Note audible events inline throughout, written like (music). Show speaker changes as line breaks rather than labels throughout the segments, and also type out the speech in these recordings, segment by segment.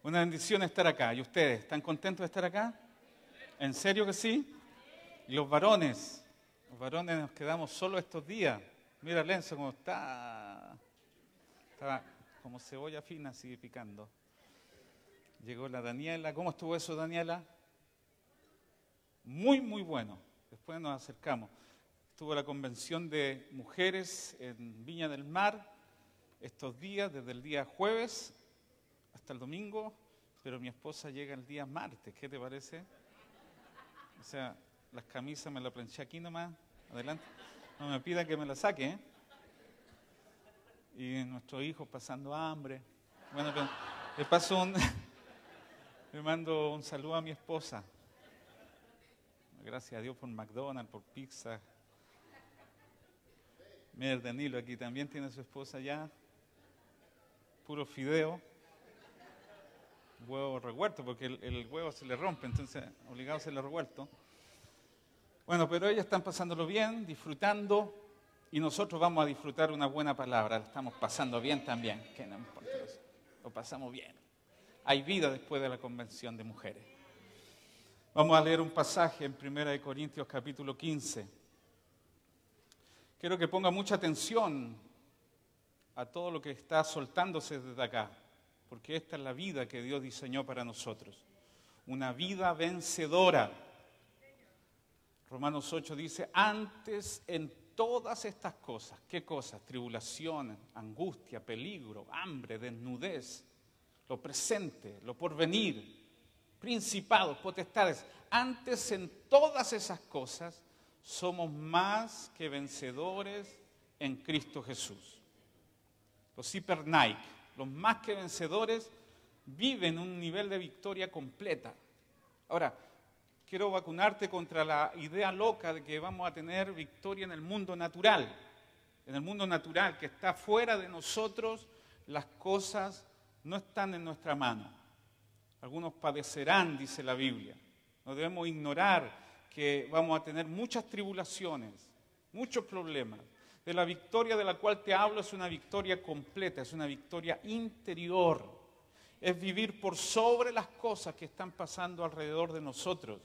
Una bendición estar acá. ¿Y ustedes están contentos de estar acá? ¿En serio que sí? Y los varones, los varones nos quedamos solo estos días. Mira Lenzo cómo está. Estaba como cebolla fina, sigue picando. Llegó la Daniela. ¿Cómo estuvo eso, Daniela? Muy, muy bueno. Después nos acercamos. Estuvo la convención de mujeres en Viña del Mar estos días, desde el día jueves hasta el domingo, pero mi esposa llega el día martes. ¿Qué te parece? O sea, las camisas me las planché aquí nomás, adelante. No me pida que me las saque, ¿eh? Y nuestros hijos pasando hambre. Bueno, le paso un. (laughs) le mando un saludo a mi esposa. Gracias a Dios por McDonald's, por pizza. Mira, Danilo aquí también tiene su esposa ya. Puro fideo. Huevo revuelto, porque el, huevo se le rompe, entonces obligado a hacerlo revuelto. Bueno, pero ellas están pasándolo bien, disfrutando, y nosotros vamos a disfrutar una buena palabra. La estamos pasando bien también, que no importa. Lo pasamos bien. Hay vida después de la convención de mujeres. Vamos a leer un pasaje en 1 Corintios capítulo 15. Quiero que ponga mucha atención a todo lo que está soltándose desde acá, porque esta es la vida que Dios diseñó para nosotros. Una vida vencedora. Romanos 8 dice, antes en todas estas cosas, ¿qué cosas? Tribulación, angustia, peligro, hambre, desnudez, lo presente, lo porvenir, principados, potestades. Antes en todas esas cosas somos más que vencedores en Cristo Jesús. Los Nike, los más que vencedores, viven un nivel de victoria completa. Ahora, quiero vacunarte contra la idea loca de que vamos a tener victoria en el mundo natural. En el mundo natural, que está fuera de nosotros, las cosas no están en nuestra mano. Algunos padecerán, dice la Biblia. No debemos ignorar que vamos a tener muchas tribulaciones, muchos problemas. De la victoria de la cual te hablo es una victoria completa, es una victoria interior. Es vivir por sobre las cosas que están pasando alrededor de nosotros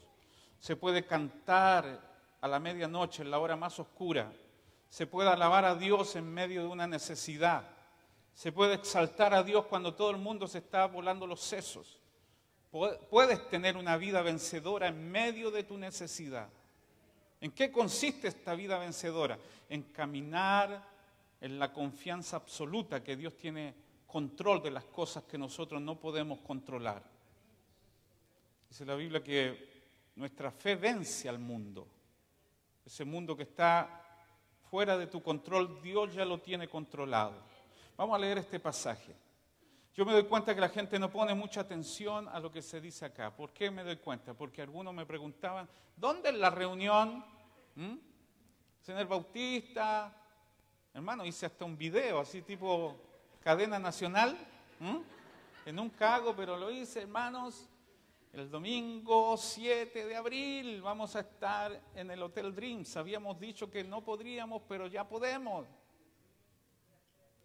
se puede cantar a la medianoche, en la hora más oscura, se puede alabar a Dios en medio de una necesidad, se puede exaltar a Dios cuando todo el mundo se está volando los sesos. Puedes tener una vida vencedora en medio de tu necesidad. ¿En qué consiste esta vida vencedora? En caminar en la confianza absoluta que Dios tiene control de las cosas que nosotros no podemos controlar. Dice la Biblia que nuestra fe vence al mundo. Ese mundo que está fuera de tu control, Dios ya lo tiene controlado. Vamos a leer este pasaje. Yo me doy cuenta que la gente no pone mucha atención a lo que se dice acá. ¿Por qué me doy cuenta? Porque algunos me preguntaban, ¿dónde es la reunión? ¿Mm? el Bautista? Hermano, hice hasta un video así tipo cadena nacional. ¿Mm? Que nunca hago, pero lo hice, hermanos. El domingo 7 de abril vamos a estar en el Hotel Dreams. Habíamos dicho que no podríamos, pero ya podemos.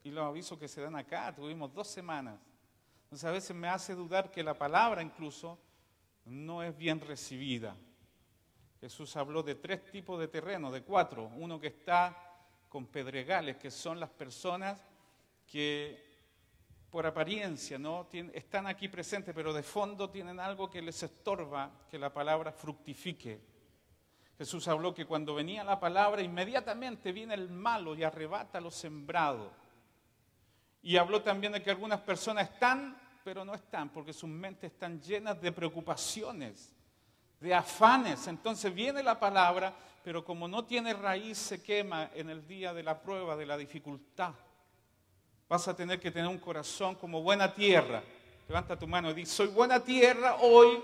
Y los avisos que se dan acá, tuvimos dos semanas. Entonces a veces me hace dudar que la palabra incluso no es bien recibida. Jesús habló de tres tipos de terreno, de cuatro. Uno que está con pedregales, que son las personas que por apariencia, ¿no? están aquí presentes, pero de fondo tienen algo que les estorba que la palabra fructifique. Jesús habló que cuando venía la palabra, inmediatamente viene el malo y arrebata lo sembrado. Y habló también de que algunas personas están, pero no están, porque sus mentes están llenas de preocupaciones, de afanes. Entonces viene la palabra, pero como no tiene raíz, se quema en el día de la prueba, de la dificultad. Vas a tener que tener un corazón como buena tierra. Levanta tu mano y di, soy buena tierra hoy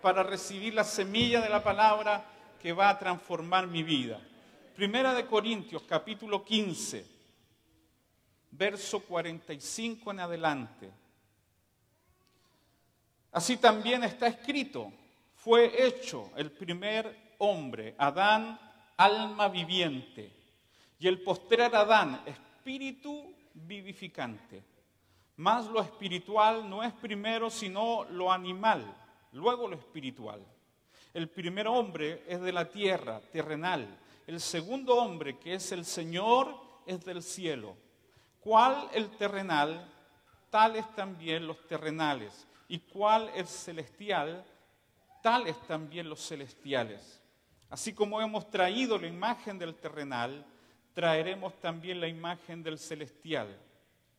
para recibir la semilla de la palabra que va a transformar mi vida. Primera de Corintios, capítulo 15, verso 45 en adelante. Así también está escrito, fue hecho el primer hombre, Adán, alma viviente, y el postrer Adán, espíritu vivificante. Más lo espiritual no es primero sino lo animal, luego lo espiritual. El primer hombre es de la tierra, terrenal. El segundo hombre, que es el Señor, es del cielo. ¿Cuál el terrenal? Tales también los terrenales. ¿Y cuál el celestial? Tales también los celestiales. Así como hemos traído la imagen del terrenal, traeremos también la imagen del celestial.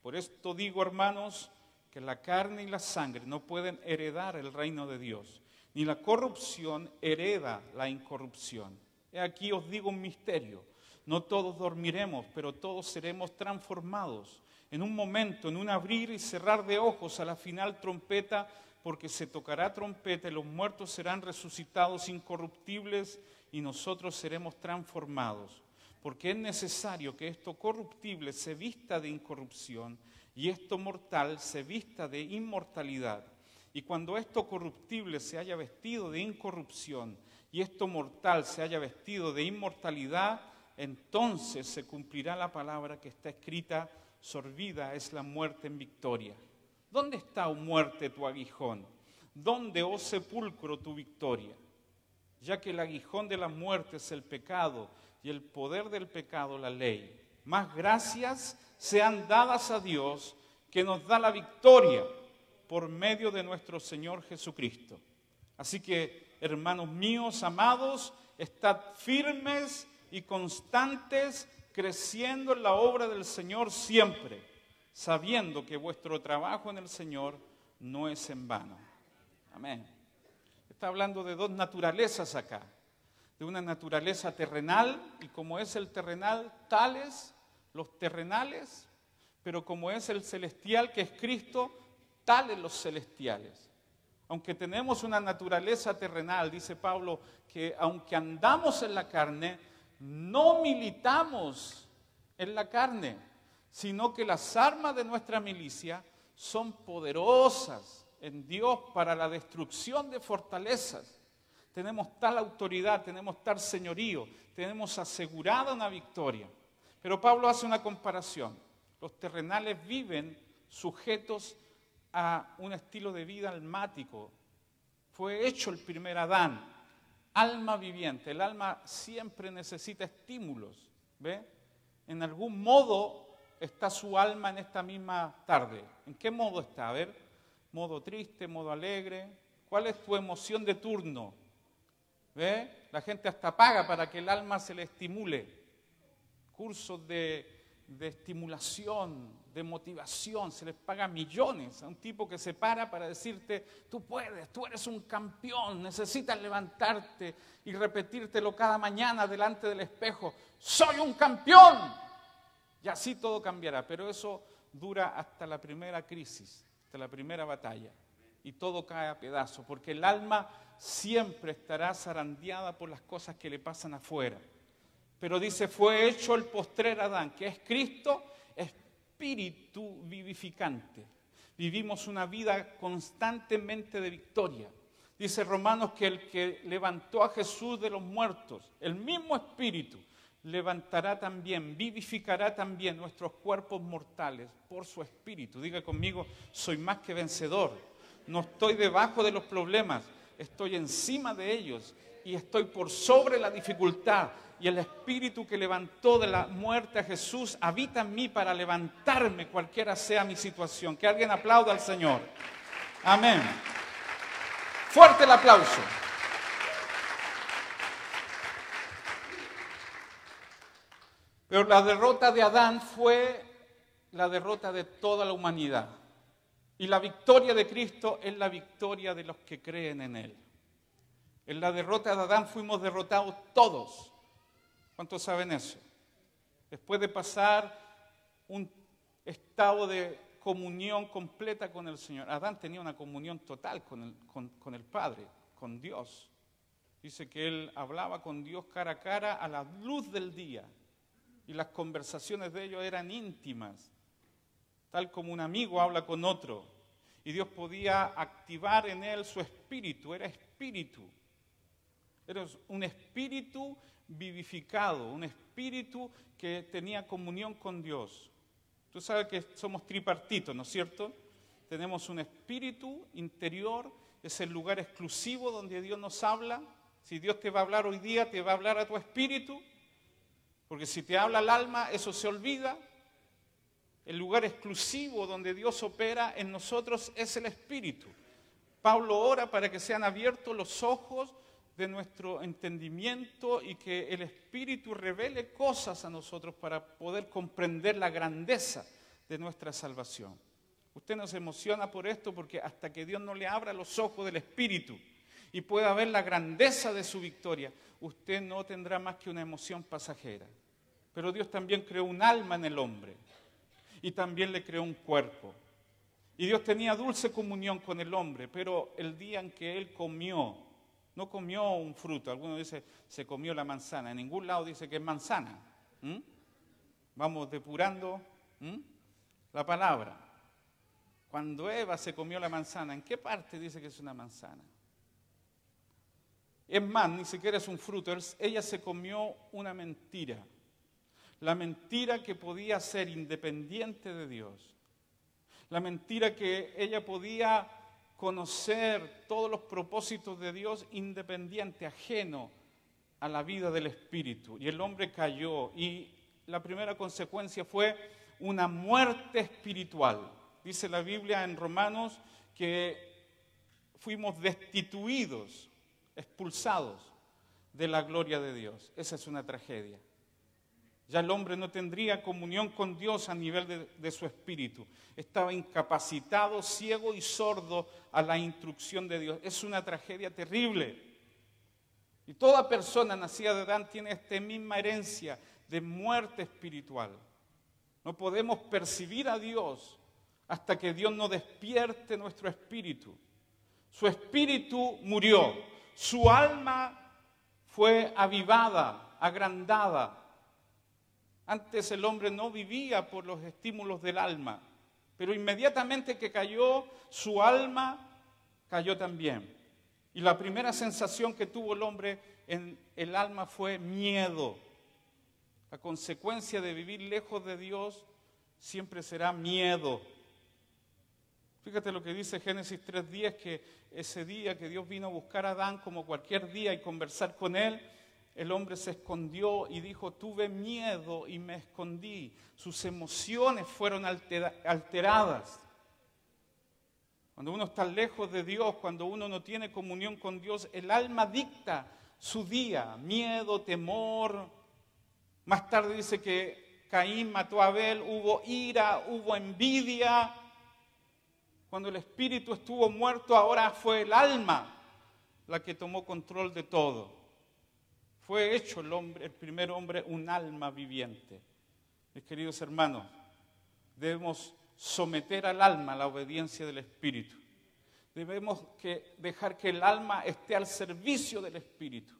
Por esto digo, hermanos, que la carne y la sangre no pueden heredar el reino de Dios, ni la corrupción hereda la incorrupción. He aquí os digo un misterio. No todos dormiremos, pero todos seremos transformados. En un momento, en un abrir y cerrar de ojos, a la final trompeta, porque se tocará trompeta y los muertos serán resucitados incorruptibles y nosotros seremos transformados. Porque es necesario que esto corruptible se vista de incorrupción y esto mortal se vista de inmortalidad. Y cuando esto corruptible se haya vestido de incorrupción y esto mortal se haya vestido de inmortalidad, entonces se cumplirá la palabra que está escrita, sorbida es la muerte en victoria. ¿Dónde está, oh muerte, tu aguijón? ¿Dónde, oh sepulcro, tu victoria? Ya que el aguijón de la muerte es el pecado y el poder del pecado la ley. Más gracias sean dadas a Dios que nos da la victoria por medio de nuestro Señor Jesucristo. Así que, hermanos míos, amados, estad firmes y constantes creciendo en la obra del Señor siempre, sabiendo que vuestro trabajo en el Señor no es en vano. Amén. Está hablando de dos naturalezas acá, de una naturaleza terrenal y como es el terrenal, tales los terrenales, pero como es el celestial que es Cristo, tales los celestiales. Aunque tenemos una naturaleza terrenal, dice Pablo, que aunque andamos en la carne, no militamos en la carne, sino que las armas de nuestra milicia son poderosas en Dios para la destrucción de fortalezas. Tenemos tal autoridad, tenemos tal señorío, tenemos asegurada una victoria. Pero Pablo hace una comparación. Los terrenales viven sujetos a un estilo de vida almático. Fue hecho el primer Adán alma viviente. El alma siempre necesita estímulos. ¿Ve? En algún modo está su alma en esta misma tarde. ¿En qué modo está? A ver, modo triste, modo alegre. ¿Cuál es tu emoción de turno? ¿Ve? La gente hasta paga para que el alma se le estimule. Cursos de, de estimulación, de motivación, se les paga millones a un tipo que se para para decirte, tú puedes, tú eres un campeón, necesitas levantarte y repetírtelo cada mañana delante del espejo, soy un campeón. Y así todo cambiará, pero eso dura hasta la primera crisis, hasta la primera batalla, y todo cae a pedazos, porque el alma siempre estará zarandeada por las cosas que le pasan afuera. Pero dice, fue hecho el postrer Adán, que es Cristo, espíritu vivificante. Vivimos una vida constantemente de victoria. Dice Romanos que el que levantó a Jesús de los muertos, el mismo espíritu, levantará también, vivificará también nuestros cuerpos mortales por su espíritu. Diga conmigo, soy más que vencedor. No estoy debajo de los problemas, estoy encima de ellos y estoy por sobre la dificultad y el Espíritu que levantó de la muerte a Jesús habita en mí para levantarme cualquiera sea mi situación. Que alguien aplauda al Señor. Amén. Fuerte el aplauso. Pero la derrota de Adán fue la derrota de toda la humanidad. Y la victoria de Cristo es la victoria de los que creen en Él. En la derrota de Adán fuimos derrotados todos. ¿Cuántos saben eso? Después de pasar un estado de comunión completa con el Señor. Adán tenía una comunión total con el, con el Padre, con Dios. Dice que él hablaba con Dios cara a cara a la luz del día. Y las conversaciones de ellos eran íntimas, tal como un amigo habla con otro. Y Dios podía activar en él su espíritu, era espíritu. Era un espíritu vivificado, un espíritu que tenía comunión con Dios. Tú sabes que somos tripartitos, ¿no es cierto? Tenemos un espíritu interior, es el lugar exclusivo donde Dios nos habla. Si Dios te va a hablar hoy día, te va a hablar a tu espíritu, porque si te habla el alma, eso se olvida. El lugar exclusivo donde Dios opera en nosotros es el espíritu. Pablo ora para que sean abiertos los ojos de nuestro entendimiento y que el Espíritu revele cosas a nosotros para poder comprender la grandeza de nuestra salvación. Usted nos emociona por esto porque hasta que Dios no le abra los ojos del Espíritu y pueda ver la grandeza de su victoria, usted no tendrá más que una emoción pasajera. Pero Dios también creó un alma en el hombre y también le creó un cuerpo. Y Dios tenía dulce comunión con el hombre, pero el día en que él comió no comió un fruto. Algunos dicen, se comió la manzana. En ningún lado dice que es manzana. Vamos depurando la palabra. Cuando Eva se comió la manzana, ¿en qué parte dice que es una manzana? Es más, ni siquiera es un fruto. Ella se comió una mentira. La mentira que podía ser independiente de Dios. La mentira que ella podía conocer todos los propósitos de Dios independiente, ajeno a la vida del Espíritu. Y el hombre cayó y la primera consecuencia fue una muerte espiritual. Dice la Biblia en Romanos que fuimos destituidos, expulsados de la gloria de Dios. Esa es una tragedia. Ya el hombre no tendría comunión con Dios a nivel de, su espíritu. Estaba incapacitado, ciego y sordo a la instrucción de Dios. Es una tragedia terrible. Y toda persona nacida de Adán tiene esta misma herencia de muerte espiritual. No podemos percibir a Dios hasta que Dios no despierte nuestro espíritu. Su espíritu murió, su alma fue avivada, agrandada, antes el hombre no vivía por los estímulos del alma, pero inmediatamente que cayó, su alma cayó también. Y la primera sensación que tuvo el hombre en el alma fue miedo. La consecuencia de vivir lejos de Dios siempre será miedo. Fíjate lo que dice Génesis 3.10, que ese día que Dios vino a buscar a Adán como cualquier día y conversar con él, el hombre se escondió y dijo, tuve miedo y me escondí. Sus emociones fueron alteradas. Cuando uno está lejos de Dios, cuando uno no tiene comunión con Dios, el alma dicta su día, miedo, temor. Más tarde dice que Caín mató a Abel, hubo ira, hubo envidia. Cuando el espíritu estuvo muerto, ahora fue el alma la que tomó control de todo. Fue hecho el, hombre, el primer hombre un alma viviente. Mis queridos hermanos, debemos someter al alma a la obediencia del Espíritu. Debemos que dejar que el alma esté al servicio del Espíritu.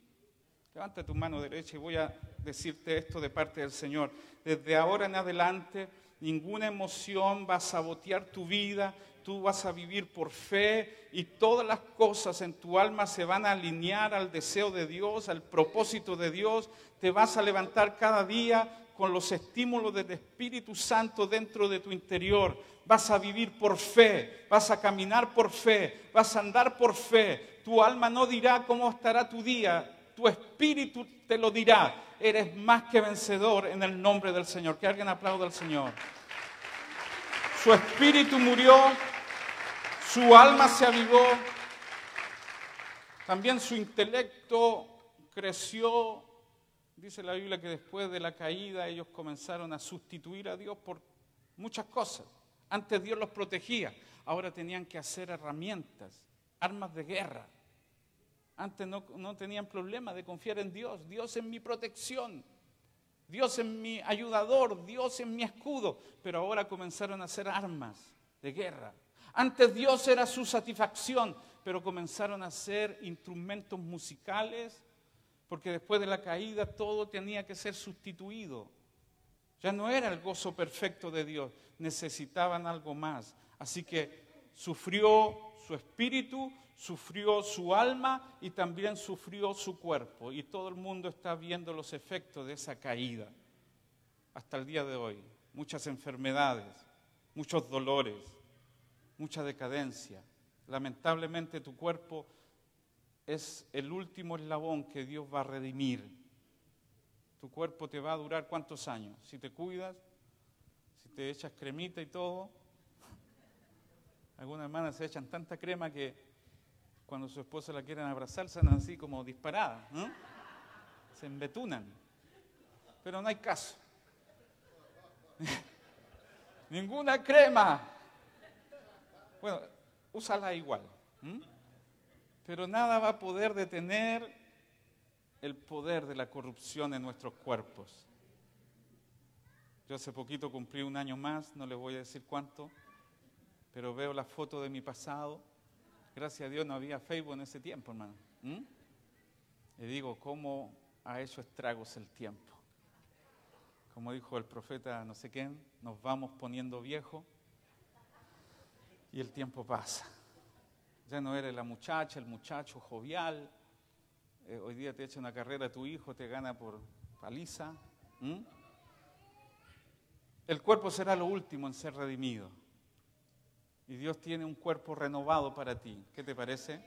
Levanta tu mano derecha y voy a decirte esto de parte del Señor. Desde ahora en adelante, ninguna emoción va a sabotear tu vida, tú vas a vivir por fe y todas las cosas en tu alma se van a alinear al deseo de Dios, al propósito de Dios. Te vas a levantar cada día con los estímulos del Espíritu Santo dentro de tu interior. Vas a vivir por fe, vas a caminar por fe, vas a andar por fe. Tu alma no dirá cómo estará tu día, tu espíritu te lo dirá. Eres más que vencedor en el nombre del Señor. Que alguien aplaude al Señor. Su espíritu murió su alma se avivó, también su intelecto creció. Dice la Biblia que después de la caída ellos comenzaron a sustituir a Dios por muchas cosas. Antes Dios los protegía, ahora tenían que hacer herramientas, armas de guerra. Antes no, no tenían problema de confiar en Dios. Dios es mi protección. Dios es mi ayudador, Dios es mi escudo. Pero ahora comenzaron a hacer armas de guerra. Antes Dios era su satisfacción, pero comenzaron a ser instrumentos musicales, porque después de la caída todo tenía que ser sustituido. Ya no era el gozo perfecto de Dios, necesitaban algo más. Así que sufrió su espíritu, sufrió su alma y también sufrió su cuerpo. Y todo el mundo está viendo los efectos de esa caída hasta el día de hoy. muchas enfermedades, muchos dolores, mucha decadencia. Lamentablemente tu cuerpo es el último eslabón que Dios va a redimir. Tu cuerpo te va a durar cuántos años. Si te cuidas, si te echas cremita y todo. Algunas hermanas se echan tanta crema que cuando su esposa la quieren abrazar, salen así como disparadas. Se embetunan. Pero no hay caso. (laughs) Ninguna crema. Bueno, úsala igual. Pero nada va a poder detener el poder de la corrupción en nuestros cuerpos. Yo hace poquito cumplí un año más, no les voy a decir cuánto, pero veo la foto de mi pasado. Gracias a Dios no había Facebook en ese tiempo, hermano. Y digo, ¿cómo ha hecho estragos el tiempo? Como dijo el profeta no sé quién, nos vamos poniendo viejos y el tiempo pasa. Ya no eres la muchacha, el muchacho jovial. Eh, hoy día te echa una carrera tu hijo, te gana por paliza. El cuerpo será lo último en ser redimido. Y Dios tiene un cuerpo renovado para ti. ¿Qué te parece?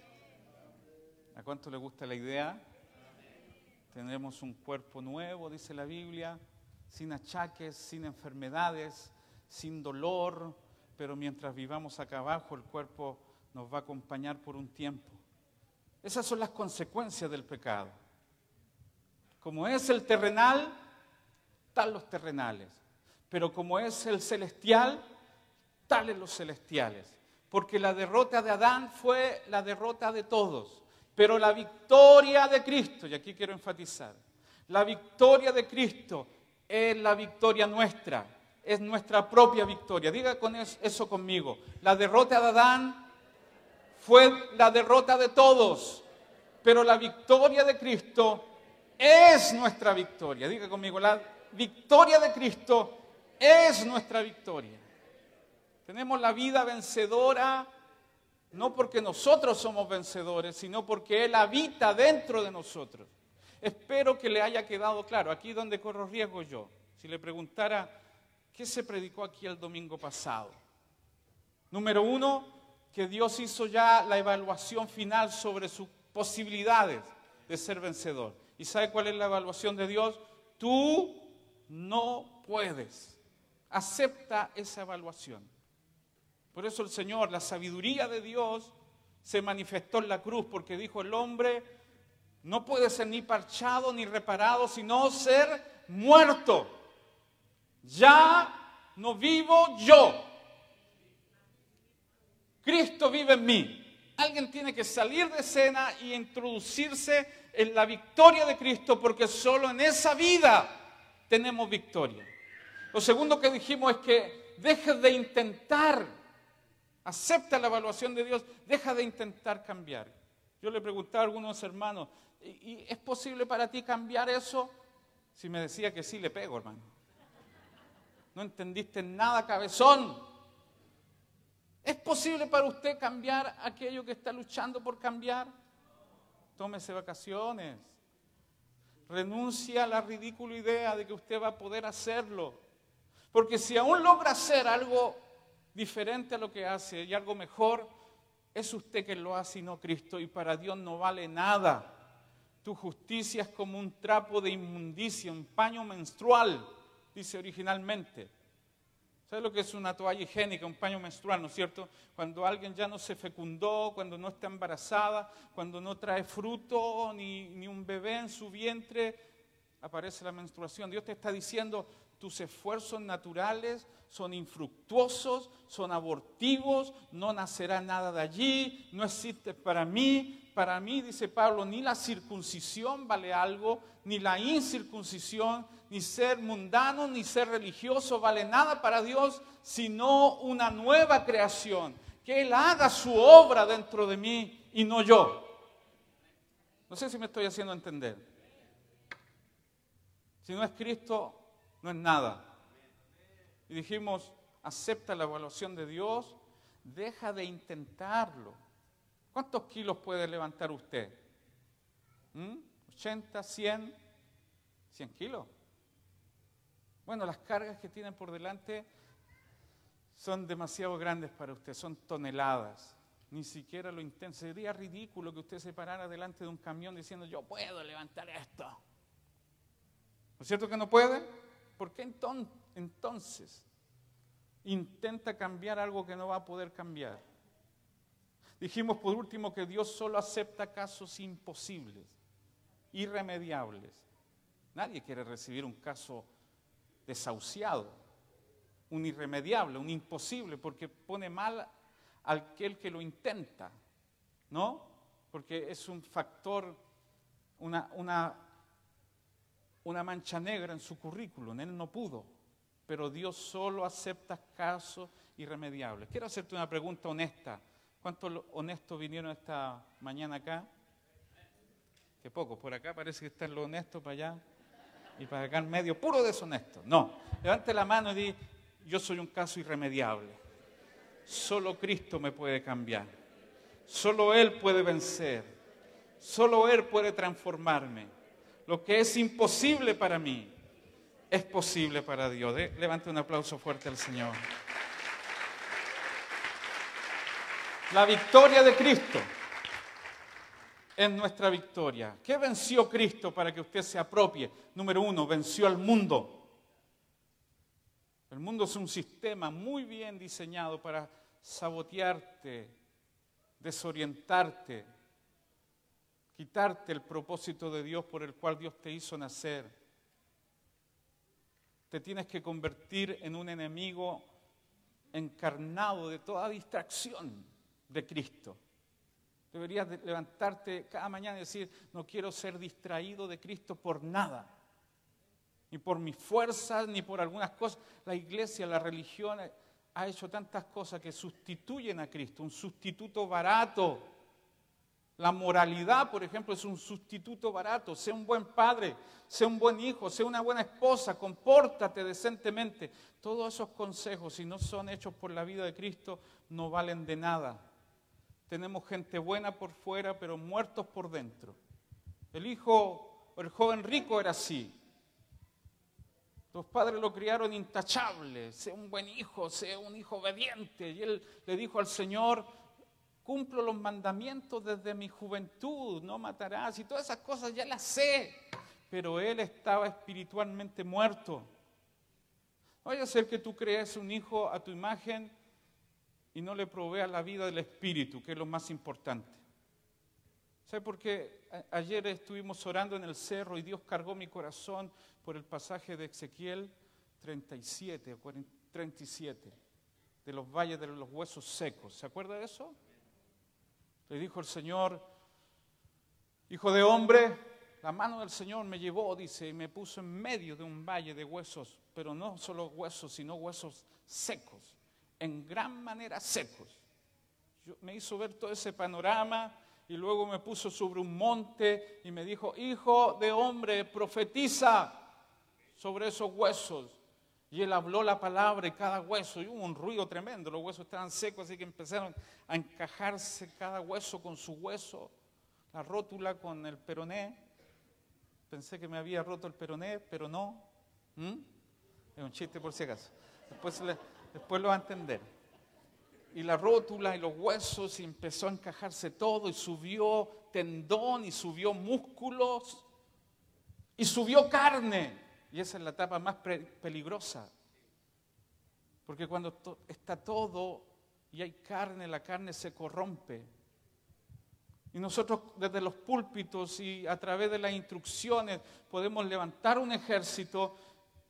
¿A cuánto le gusta la idea? Tendremos un cuerpo nuevo, dice la Biblia, sin achaques, sin enfermedades, sin dolor, pero mientras vivamos acá abajo el cuerpo nos va a acompañar por un tiempo. Esas son las consecuencias del pecado. Como es el terrenal, tal los terrenales. Pero como es el celestial, tales los celestiales. Porque la derrota de Adán fue la derrota de todos. Pero la victoria de Cristo, y aquí quiero enfatizar, la victoria de Cristo es la victoria nuestra, es nuestra propia victoria. Diga con eso conmigo. La derrota de Adán fue la derrota de todos, pero la victoria de Cristo es nuestra victoria. Diga conmigo, la victoria de Cristo es nuestra victoria. Tenemos la vida vencedora no porque nosotros somos vencedores, sino porque Él habita dentro de nosotros. Espero que le haya quedado claro. Aquí donde corro riesgo yo. Si le preguntara, ¿qué se predicó aquí el domingo pasado? Número uno, que Dios hizo ya la evaluación final sobre sus posibilidades de ser vencedor. ¿Y sabe cuál es la evaluación de Dios? Tú no puedes. Acepta esa evaluación. Por eso el Señor, la sabiduría de Dios, se manifestó en la cruz porque dijo el hombre no puede ser ni parchado ni reparado, sino ser muerto. Ya no vivo yo. Cristo vive en mí. Alguien tiene que salir de escena y introducirse en la victoria de Cristo porque solo en esa vida tenemos victoria. Lo segundo que dijimos es que dejes de intentar, acepta la evaluación de Dios, deja de intentar cambiar. Yo le preguntaba a algunos hermanos, ¿y es posible para ti cambiar eso? Si me decía que sí, le pego, hermano. No entendiste nada, cabezón. ¿Es posible para usted cambiar aquello que está luchando por cambiar? Tómese vacaciones. Renuncia a la ridícula idea de que usted va a poder hacerlo. Porque si aún logra hacer algo diferente a lo que hace y algo mejor, es usted que lo hace y no Cristo. Y para Dios no vale nada. Tu justicia es como un trapo de inmundicia, un paño menstrual, dice originalmente. ¿Sabes lo que es una toalla higiénica, un paño menstrual, no es cierto? Cuando alguien ya no se fecundó, cuando no está embarazada, cuando no trae fruto ni, ni un bebé en su vientre, aparece la menstruación. Dios te está diciendo, tus esfuerzos naturales son infructuosos, son abortivos, no nacerá nada de allí, no existe para mí. Para mí, dice Pablo, ni la circuncisión vale algo, ni la incircuncisión, ni ser mundano, ni ser religioso vale nada para Dios, sino una nueva creación. Que Él haga su obra dentro de mí y no yo. No sé si me estoy haciendo entender. Si no es Cristo, no es nada. Y dijimos, acepta la evaluación de Dios, deja de intentarlo. ¿Cuántos kilos puede levantar usted? ¿80, 100? ¿100 kilos? Bueno, las cargas que tienen por delante son demasiado grandes para usted, son toneladas. Ni siquiera lo intenta. Sería ridículo que usted se parara delante de un camión diciendo, yo puedo levantar esto. ¿No es cierto que no puede? ¿Por qué entonces intenta cambiar algo que no va a poder cambiar? Dijimos por último que Dios solo acepta casos imposibles, irremediables. Nadie quiere recibir un caso desahuciado, un irremediable, un imposible, porque pone mal al aquel que lo intenta, ¿no? Porque es un factor, una, una, una mancha negra en su currículum, él no pudo, pero Dios solo acepta casos irremediables. Quiero hacerte una pregunta honesta. ¿Cuántos honestos vinieron esta mañana acá? Que pocos, por acá parece que están los honestos para allá y para acá en medio, puro deshonesto. No, levante la mano y di, yo soy un caso irremediable. Solo Cristo me puede cambiar. Solo Él puede vencer. Solo Él puede transformarme. Lo que es imposible para mí es posible para Dios. levante un aplauso fuerte al Señor. La victoria de Cristo es nuestra victoria. ¿Qué venció Cristo para que usted se apropie? Número uno, venció al mundo. El mundo es un sistema muy bien diseñado para sabotearte, desorientarte, quitarte el propósito de Dios por el cual Dios te hizo nacer. Te tienes que convertir en un enemigo encarnado de toda distracción de Cristo. Deberías levantarte cada mañana y decir, no quiero ser distraído de Cristo por nada, ni por mis fuerzas, ni por algunas cosas. La iglesia, la religión ha hecho tantas cosas que sustituyen a Cristo, un sustituto barato. La moralidad, por ejemplo, es un sustituto barato. Sea un buen padre, sea un buen hijo, sea una buena esposa, compórtate decentemente. Todos esos consejos, si no son hechos por la vida de Cristo, no valen de nada. Tenemos gente buena por fuera, pero muertos por dentro. El hijo, el joven rico era así. Los padres lo criaron intachable, sea un buen hijo, sea un hijo obediente. Y él le dijo al Señor, cumplo los mandamientos desde mi juventud, no matarás y todas esas cosas ya las sé. Pero él estaba espiritualmente muerto. vaya a ser que tú crees un hijo a tu imagen y no le provea la vida del Espíritu, que es lo más importante. ¿Sabe por qué? Ayer estuvimos orando en el cerro y Dios cargó mi corazón por el pasaje de Ezequiel 37 o 37, de los valles de los huesos secos. ¿Se acuerda de eso? Le dijo el Señor, hijo de hombre, la mano del Señor me llevó, dice, y me puso en medio de un valle de huesos, pero no solo huesos, sino huesos secos en gran manera secos. me hizo ver todo ese panorama y luego me puso sobre un monte y me dijo, hijo de hombre, profetiza sobre esos huesos. Y él habló la palabra y cada hueso, y hubo un ruido tremendo, los huesos estaban secos, así que empezaron a encajarse cada hueso con su hueso, la rótula con el peroné. Pensé que me había roto el peroné, pero no. Es un chiste por si acaso. Después le, Después lo va a entender. Y la rótula y los huesos y empezó a encajarse todo y subió tendón y subió músculos y subió carne. Y esa es la etapa más peligrosa. Porque cuando está todo y hay carne, la carne se corrompe. Y nosotros desde los púlpitos y a través de las instrucciones podemos levantar un ejército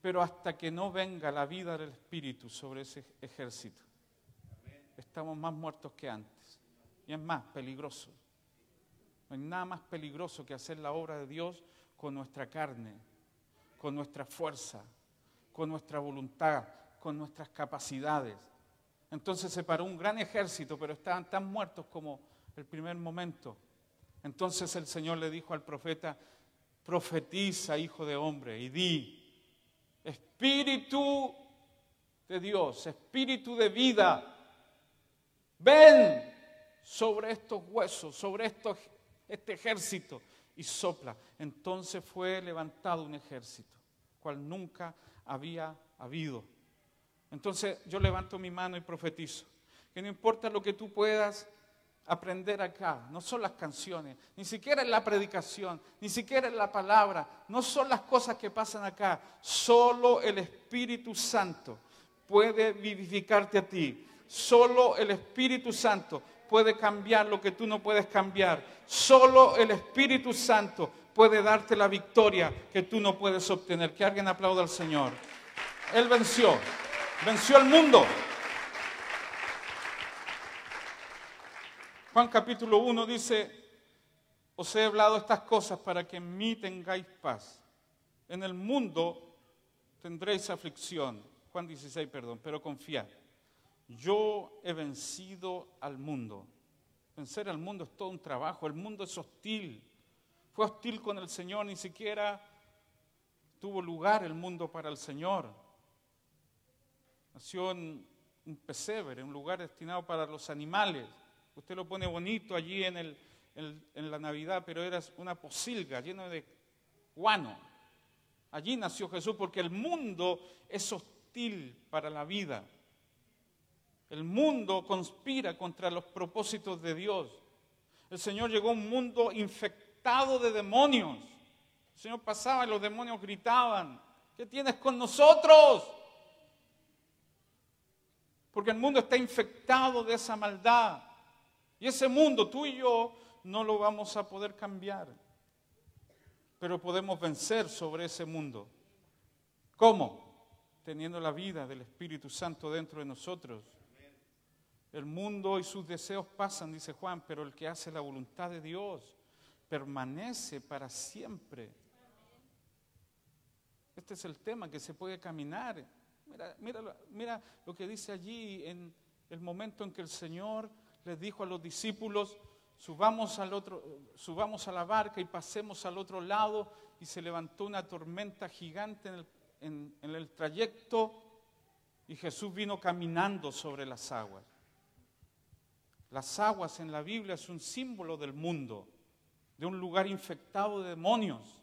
pero hasta que no venga la vida del Espíritu sobre ese ejército, estamos más muertos que antes. Y es más peligroso. No hay nada más peligroso que hacer la obra de Dios con nuestra carne, con nuestra fuerza, con nuestra voluntad, con nuestras capacidades. Entonces se paró un gran ejército, pero estaban tan muertos como el primer momento. Entonces el Señor le dijo al profeta, profetiza, hijo de hombre, y di, Espíritu de Dios, Espíritu de vida, ven sobre estos huesos, sobre este ejército y sopla. Entonces fue levantado un ejército, cual nunca había habido. Entonces yo levanto mi mano y profetizo que no importa lo que tú puedas aprender acá, no son las canciones, ni siquiera es la predicación, ni siquiera es la palabra, no son las cosas que pasan acá, solo el Espíritu Santo puede vivificarte a ti, solo el Espíritu Santo puede cambiar lo que tú no puedes cambiar, solo el Espíritu Santo puede darte la victoria que tú no puedes obtener. Que alguien aplauda al Señor. Él venció, venció al mundo. Juan capítulo 1 dice, os he hablado estas cosas para que en mí tengáis paz. En el mundo tendréis aflicción. Juan 16, perdón, pero confiad. Yo he vencido al mundo. Vencer al mundo es todo un trabajo. El mundo es hostil. Fue hostil con el Señor, ni siquiera tuvo lugar el mundo para el Señor. Nació en un pesebre, un lugar destinado para los animales. Usted lo pone bonito allí en, el, en, la Navidad, pero era una posilga llena de guano. Allí nació Jesús porque el mundo es hostil para la vida. El mundo conspira contra los propósitos de Dios. El Señor llegó a un mundo infectado de demonios. El Señor pasaba y los demonios gritaban, ¿qué tienes con nosotros? Porque el mundo está infectado de esa maldad. Y ese mundo, tú y yo, no lo vamos a poder cambiar. Pero podemos vencer sobre ese mundo. ¿Cómo? Teniendo la vida del Espíritu Santo dentro de nosotros. El mundo y sus deseos pasan, dice Juan, pero el que hace la voluntad de Dios permanece para siempre. Este es el tema, que se puede caminar. Mira, mira, mira lo que dice allí en el momento en que el Señor les dijo a los discípulos, subamos, al otro, subamos a la barca y pasemos al otro lado, y se levantó una tormenta gigante en el, trayecto, y Jesús vino caminando sobre las aguas. Las aguas en la Biblia es un símbolo del mundo, de un lugar infectado de demonios.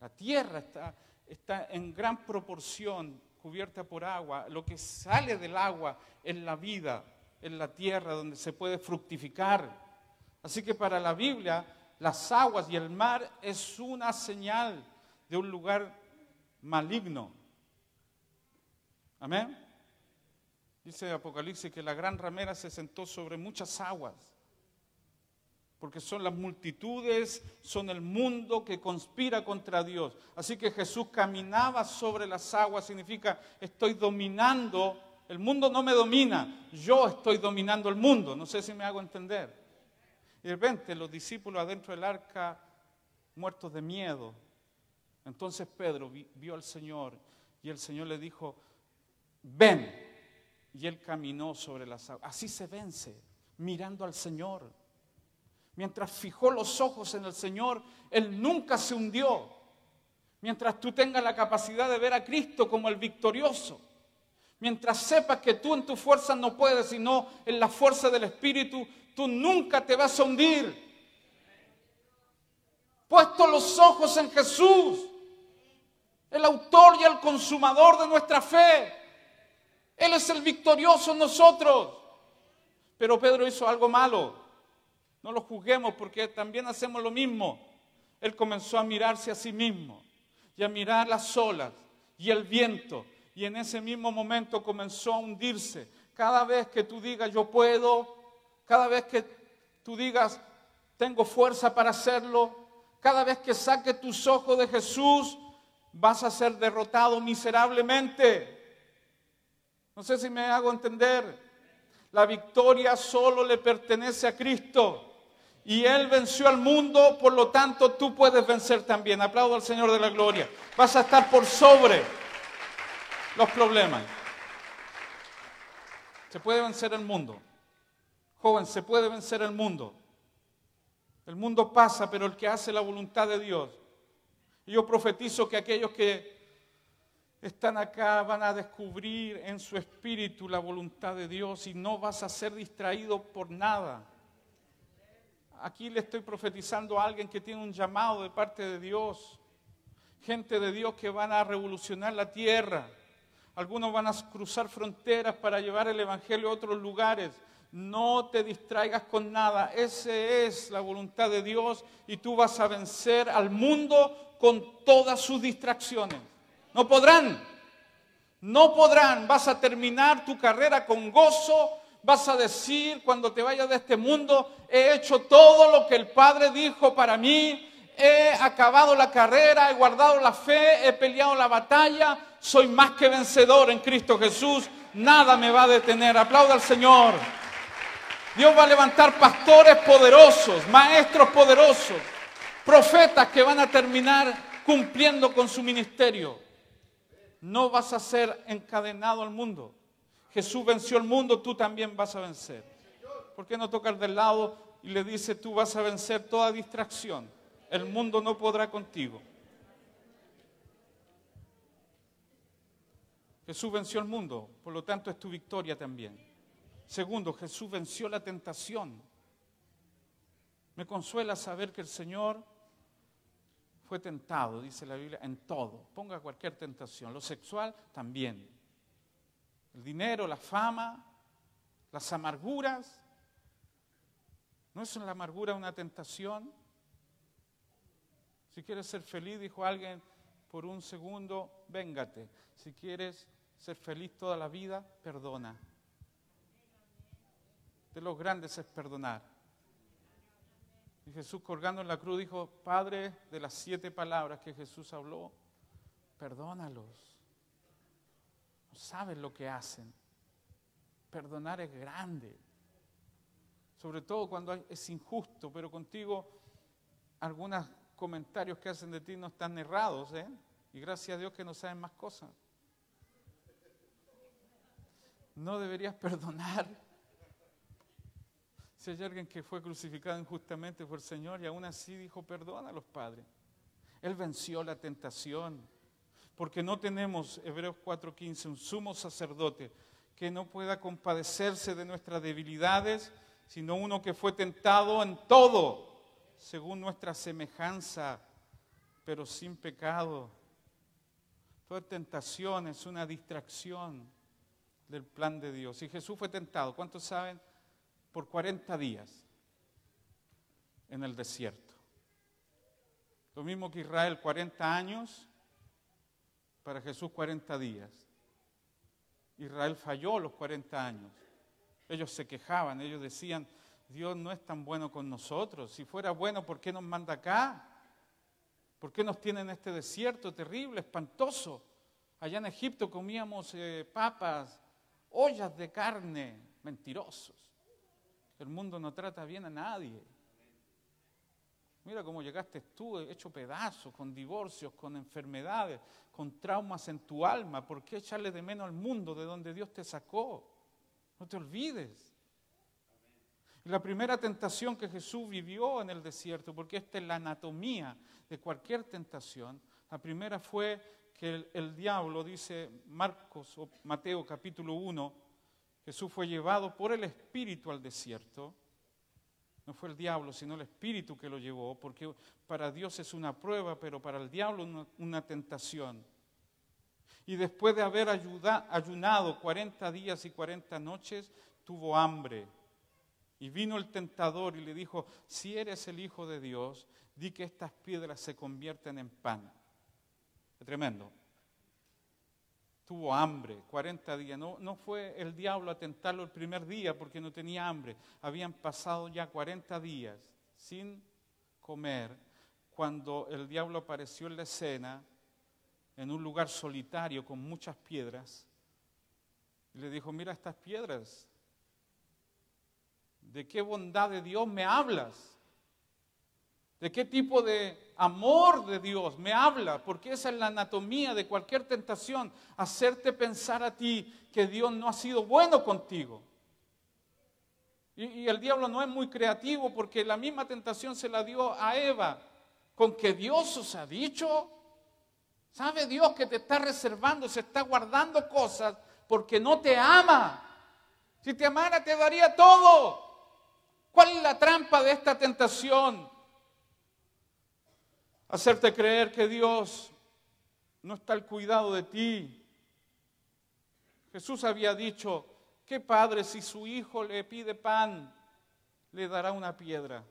La tierra está, está en gran proporción cubierta por agua. Lo que sale del agua es la vida en la tierra donde se puede fructificar. Así que para la Biblia, las aguas y el mar es una señal de un lugar maligno. Amén. Dice Apocalipsis que la gran ramera se sentó sobre muchas aguas, porque son las multitudes, son el mundo que conspira contra Dios. Así que Jesús caminaba sobre las aguas, significa estoy dominando el mundo no me domina, yo estoy dominando el mundo. No sé si me hago entender. Y de repente los discípulos adentro del arca muertos de miedo. Entonces Pedro vio al Señor y el Señor le dijo, ven. Y él caminó sobre las aguas. Así se vence, mirando al Señor. Mientras fijó los ojos en el Señor, Él nunca se hundió. Mientras tú tengas la capacidad de ver a Cristo como el victorioso, Mientras sepas que tú en tu fuerza no puedes, sino en la fuerza del Espíritu, tú nunca te vas a hundir. Puesto los ojos en Jesús, el autor y el consumador de nuestra fe. Él es el victorioso en nosotros. Pero Pedro hizo algo malo. No lo juzguemos porque también hacemos lo mismo. Él comenzó a mirarse a sí mismo y a mirar las olas y el viento y en ese mismo momento comenzó a hundirse. Cada vez que tú digas yo puedo, cada vez que tú digas tengo fuerza para hacerlo, cada vez que saques tus ojos de Jesús, vas a ser derrotado miserablemente. No sé si me hago entender. La victoria solo le pertenece a Cristo. Y Él venció al mundo, por lo tanto tú puedes vencer también. Aplaudo al Señor de la Gloria. Vas a estar por sobre los problemas. Se puede vencer el mundo. Joven, se puede vencer el mundo. El mundo pasa, pero el que hace la voluntad de Dios. Y yo profetizo que aquellos que están acá van a descubrir en su espíritu la voluntad de Dios y no vas a ser distraído por nada. Aquí le estoy profetizando a alguien que tiene un llamado de parte de Dios. gente de Dios que van a revolucionar la tierra. Algunos van a cruzar fronteras para llevar el Evangelio a otros lugares. No te distraigas con nada. Esa es la voluntad de Dios y tú vas a vencer al mundo con todas sus distracciones. No podrán. No podrán. Vas a terminar tu carrera con gozo. Vas a decir cuando te vayas de este mundo, he hecho todo lo que el Padre dijo para mí. He acabado la carrera, he guardado la fe, he peleado la batalla. Soy más que vencedor en Cristo Jesús. Nada me va a detener. Aplauda al Señor. Dios va a levantar pastores poderosos, maestros poderosos, profetas que van a terminar cumpliendo con su ministerio. No vas a ser encadenado al mundo. Jesús venció el mundo, tú también vas a vencer. ¿Por qué no tocas del lado y le dice, tú vas a vencer toda distracción? El mundo no podrá contigo. Jesús venció el mundo, por lo tanto es tu victoria también. Segundo, Jesús venció la tentación. Me consuela saber que el Señor fue tentado, dice la Biblia, en todo. Ponga cualquier tentación. Lo sexual también. El dinero, la fama, las amarguras. ¿No es la amargura una tentación? Si quieres ser feliz, dijo alguien por un segundo, véngate. Si quieres ser feliz toda la vida, perdona. De los grandes es perdonar. Y Jesús colgando en la cruz dijo, Padre, de las siete palabras que Jesús habló, perdónalos. No saben lo que hacen. Perdonar es grande. Sobre todo cuando es injusto, pero contigo algunos comentarios que hacen de ti no están errados, ¿eh? Y gracias a Dios que no saben más cosas. No deberías perdonar si hay alguien que fue crucificado injustamente por el Señor y aún así dijo perdón a los padres. Él venció la tentación. Porque no tenemos, Hebreos 4:15, un sumo sacerdote que no pueda compadecerse de nuestras debilidades, sino uno que fue tentado en todo, según nuestra semejanza, pero sin pecado. Toda tentación es una distracción del plan de Dios. Y Jesús fue tentado, ¿cuántos saben? por 40 días en el desierto. Lo mismo que Israel 40 años, para Jesús 40 días. Israel falló los 40 años. Ellos se quejaban, ellos decían, Dios no es tan bueno con nosotros. Si fuera bueno, ¿por qué nos manda acá? ¿Por qué nos tiene en este desierto terrible, espantoso? Allá en Egipto comíamos eh, papas, ollas de carne, mentirosos. El mundo no trata bien a nadie. Mira cómo llegaste tú, hecho pedazos, con divorcios, con enfermedades, con traumas en tu alma. ¿Por qué echarle de menos al mundo de donde Dios te sacó? No te olvides. La primera tentación que Jesús vivió en el desierto, porque esta es la anatomía de cualquier tentación, la primera fue que el, diablo, dice Marcos o Mateo capítulo 1, Jesús fue llevado por el Espíritu al desierto. No fue el diablo, sino el Espíritu que lo llevó, porque para Dios es una prueba, pero para el diablo una, tentación. Y después de haber ayunado 40 días y 40 noches, tuvo hambre. Y vino el tentador y le dijo, si eres el Hijo de Dios, di que estas piedras se convierten en pan. Tremendo tuvo hambre, 40 días. No, no fue el diablo a tentarlo el primer día porque no tenía hambre. Habían pasado ya 40 días sin comer cuando el diablo apareció en la escena en un lugar solitario con muchas piedras y le dijo, mira estas piedras, ¿de qué bondad de Dios me hablas? ¿De qué tipo de amor de Dios me habla? Porque esa es la anatomía de cualquier tentación, hacerte pensar a ti que Dios no ha sido bueno contigo. Y, el diablo no es muy creativo porque la misma tentación se la dio a Eva, con que Dios os ha dicho. ¿Sabe Dios que te está reservando, se está guardando cosas porque no te ama? Si te amara te daría todo. ¿Cuál es la trampa de esta tentación? Hacerte creer que Dios no está el cuidado de ti. Jesús había dicho, ¿qué padre si su hijo le pide pan, le dará una piedra?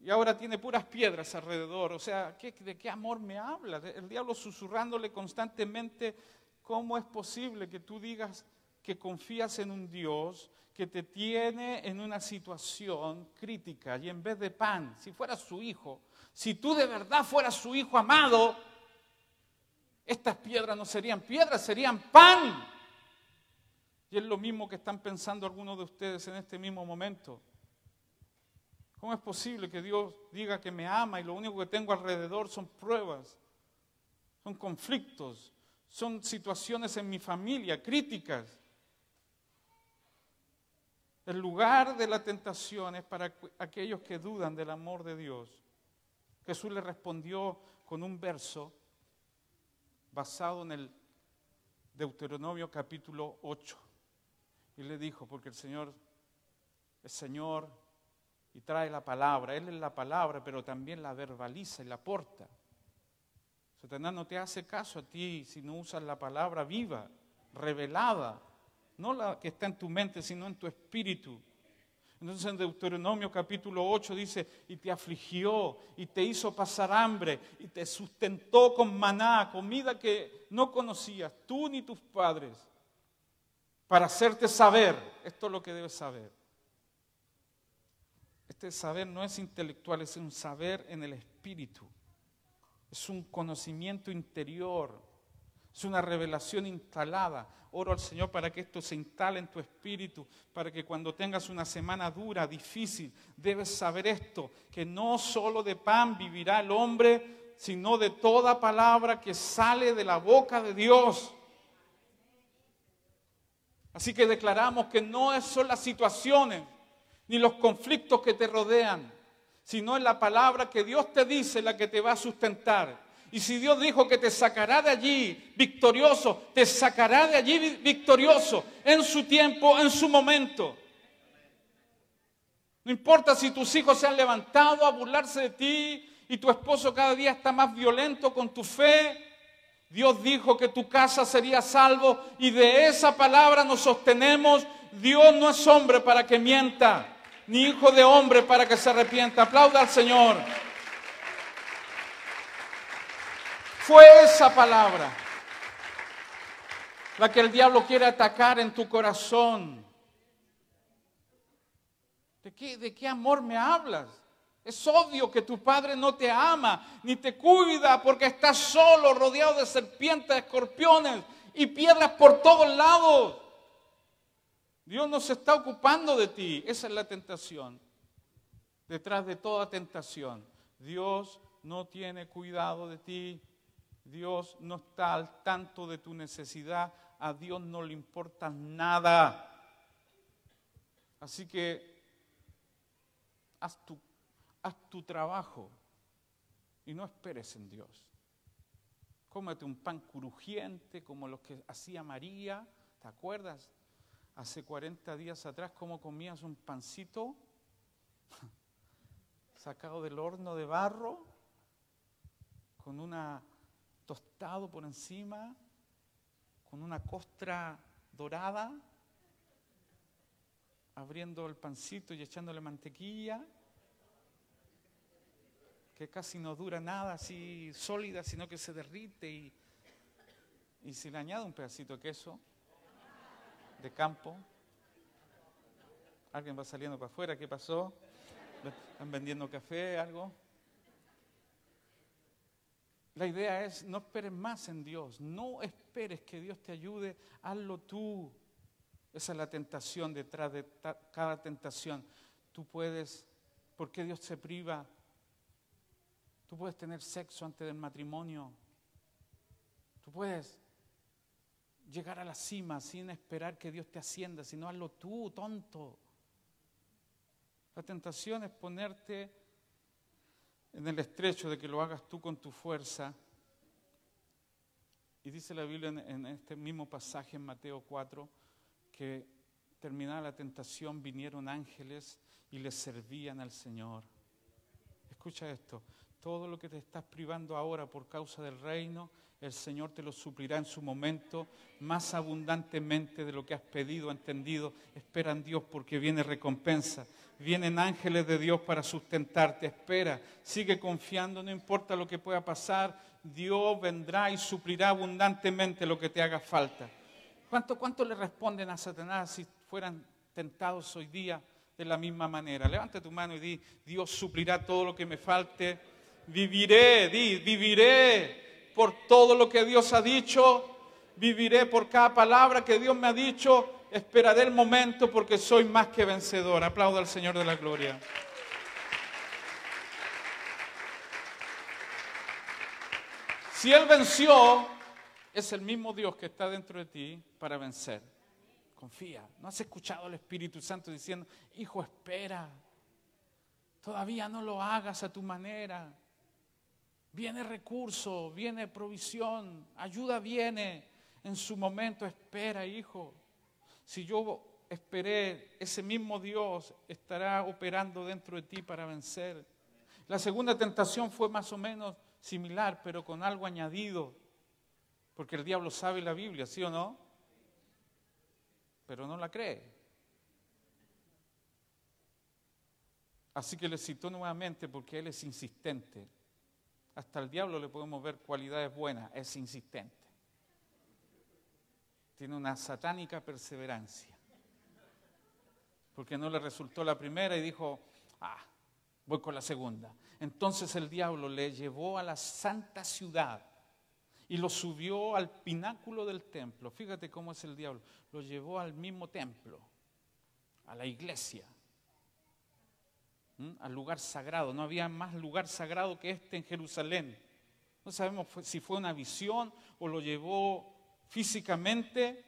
Y ahora tiene puras piedras alrededor. O sea, ¿de qué amor me habla? El diablo susurrándole constantemente, ¿cómo es posible que tú digas que confías en un Dios que te tiene en una situación crítica y en vez de pan, si fuera su hijo, si tú de verdad fueras su hijo amado, estas piedras no serían piedras, serían pan. Y es lo mismo que están pensando algunos de ustedes en este mismo momento. ¿Cómo es posible que Dios diga que me ama y lo único que tengo alrededor son pruebas, son conflictos, son situaciones en mi familia críticas? El lugar de la tentación es para aquellos que dudan del amor de Dios. Jesús le respondió con un verso basado en el Deuteronomio capítulo 8. Y le dijo, porque el Señor es Señor y trae la palabra. Él es la palabra, pero también la verbaliza y la porta. Satanás no te hace caso a ti si no usas la palabra viva, revelada, no la que está en tu mente, sino en tu espíritu. Entonces en Deuteronomio capítulo 8 dice, y te afligió, y te hizo pasar hambre, y te sustentó con maná, comida que no conocías tú ni tus padres, para hacerte saber, esto es lo que debes saber. Este saber no es intelectual, es un saber en el espíritu, es un conocimiento interior, es una revelación instalada. Oro al Señor para que esto se instale en tu espíritu, para que cuando tengas una semana dura, difícil, debes saber esto, que no solo de pan vivirá el hombre, sino de toda palabra que sale de la boca de Dios. Así que declaramos que no son las situaciones ni los conflictos que te rodean, sino es la palabra que Dios te dice la que te va a sustentar y si Dios dijo que te sacará de allí victorioso, te sacará de allí victorioso en su tiempo, en su momento. No importa si tus hijos se han levantado a burlarse de ti y tu esposo cada día está más violento con tu fe. Dios dijo que tu casa sería salvo y de esa palabra nos sostenemos. Dios no es hombre para que mienta, ni hijo de hombre para que se arrepienta. Aplauda al Señor. Fue esa palabra la que el diablo quiere atacar en tu corazón. ¿De qué, ¿De qué amor me hablas? Es obvio que tu padre no te ama ni te cuida porque estás solo, rodeado de serpientes, escorpiones y piedras por todos lados. Dios no se está ocupando de ti. Esa es la tentación. Detrás de toda tentación, Dios no tiene cuidado de ti. Dios no está al tanto de tu necesidad, a Dios no le importa nada. Así que haz tu, haz tu trabajo y no esperes en Dios. Cómete un pan crujiente como los que hacía María, ¿te acuerdas? Hace 40 días atrás, cómo comías un pancito (laughs) sacado del horno de barro con una tostado por encima, con una costra dorada, abriendo el pancito y echándole mantequilla, que casi no dura nada así sólida, sino que se derrite y, y si le añade un pedacito de queso de campo, alguien va saliendo para afuera, ¿qué pasó? ¿Están vendiendo café, algo? La idea es, no esperes más en Dios, no esperes que Dios te ayude, hazlo tú. Esa es la tentación detrás de cada tentación. Tú puedes, ¿por qué Dios se priva? Tú puedes tener sexo antes del matrimonio. Tú puedes llegar a la cima sin esperar que Dios te ascienda, sino hazlo tú, tonto. La tentación es ponerte en el estrecho de que lo hagas tú con tu fuerza. Y dice la Biblia en, este mismo pasaje en Mateo 4 que terminada la tentación vinieron ángeles y les servían al Señor. Escucha esto, todo lo que te estás privando ahora por causa del reino, el Señor te lo suplirá en su momento más abundantemente de lo que has pedido, entendido. Espera en Dios porque viene recompensa. Vienen ángeles de Dios para sustentarte. Espera, sigue confiando, no importa lo que pueda pasar. Dios vendrá y suplirá abundantemente lo que te haga falta. ¿Cuánto, cuánto le responden a Satanás si fueran tentados hoy día de la misma manera? Levanta tu mano y di, Dios suplirá todo lo que me falte. Viviré, di, viviré por todo lo que Dios ha dicho, viviré por cada palabra que Dios me ha dicho, esperaré el momento porque soy más que vencedor. Aplauda al Señor de la Gloria. Si Él venció, es el mismo Dios que está dentro de ti para vencer. Confía. ¿No has escuchado al Espíritu Santo diciendo, hijo, espera? Todavía no lo hagas a tu manera. Viene recurso, viene provisión, ayuda viene. En su momento espera, hijo. Si yo esperé, ese mismo Dios estará operando dentro de ti para vencer. La segunda tentación fue más o menos similar, pero con algo añadido. Porque el diablo sabe la Biblia, ¿sí o no? Pero no la cree. Así que le citó nuevamente porque él es insistente. Hasta el diablo le podemos ver cualidades buenas, es insistente. Tiene una satánica perseverancia. Porque no le resultó la primera y dijo, ah, voy con la segunda. Entonces el diablo le llevó a la santa ciudad y lo subió al pináculo del templo. Fíjate cómo es el diablo. Lo llevó al mismo templo, a la iglesia al lugar sagrado. No había más lugar sagrado que este en Jerusalén. No sabemos si fue una visión o lo llevó físicamente,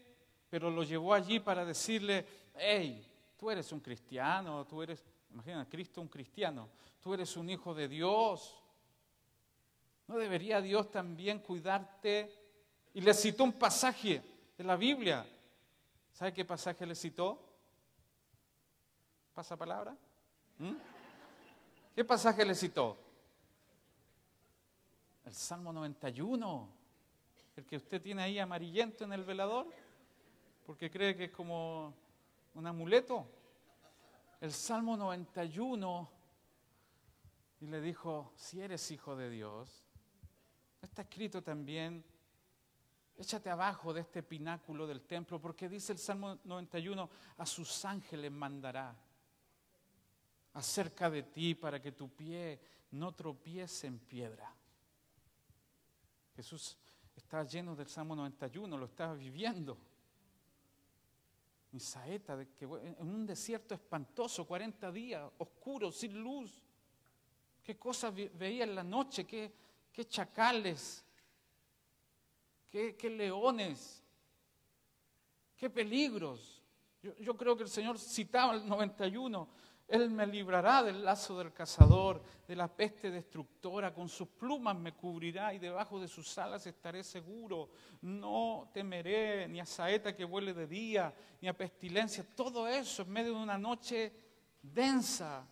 pero lo llevó allí para decirle, hey, tú eres un cristiano, tú eres, imagina, Cristo un cristiano, tú eres un hijo de Dios. ¿No debería Dios también cuidarte? Y le citó un pasaje de la Biblia. ¿Sabe qué pasaje le citó? ¿Pasa palabra? ¿Mm? ¿Qué pasaje le citó? El Salmo 91, el que usted tiene ahí amarillento en el velador, porque cree que es como un amuleto. El Salmo 91, y le dijo, si eres hijo de Dios, está escrito también, échate abajo de este pináculo del templo, porque dice el Salmo 91, a sus ángeles mandará acerca de ti para que tu pie no tropiece en piedra. Jesús está lleno del Salmo 91, lo estaba viviendo. En saeta, que, en un desierto espantoso, 40 días, oscuro, sin luz. ¿Qué cosas veía en la noche? ¿Qué, qué chacales? ¿Qué, ¿Qué, leones? ¿Qué peligros? Yo, yo creo que el Señor citaba el 91 él me librará del lazo del cazador, de la peste destructora, con sus plumas me cubrirá y debajo de sus alas estaré seguro. No temeré ni a saeta que vuele de día, ni a pestilencia. Todo eso en medio de una noche densa.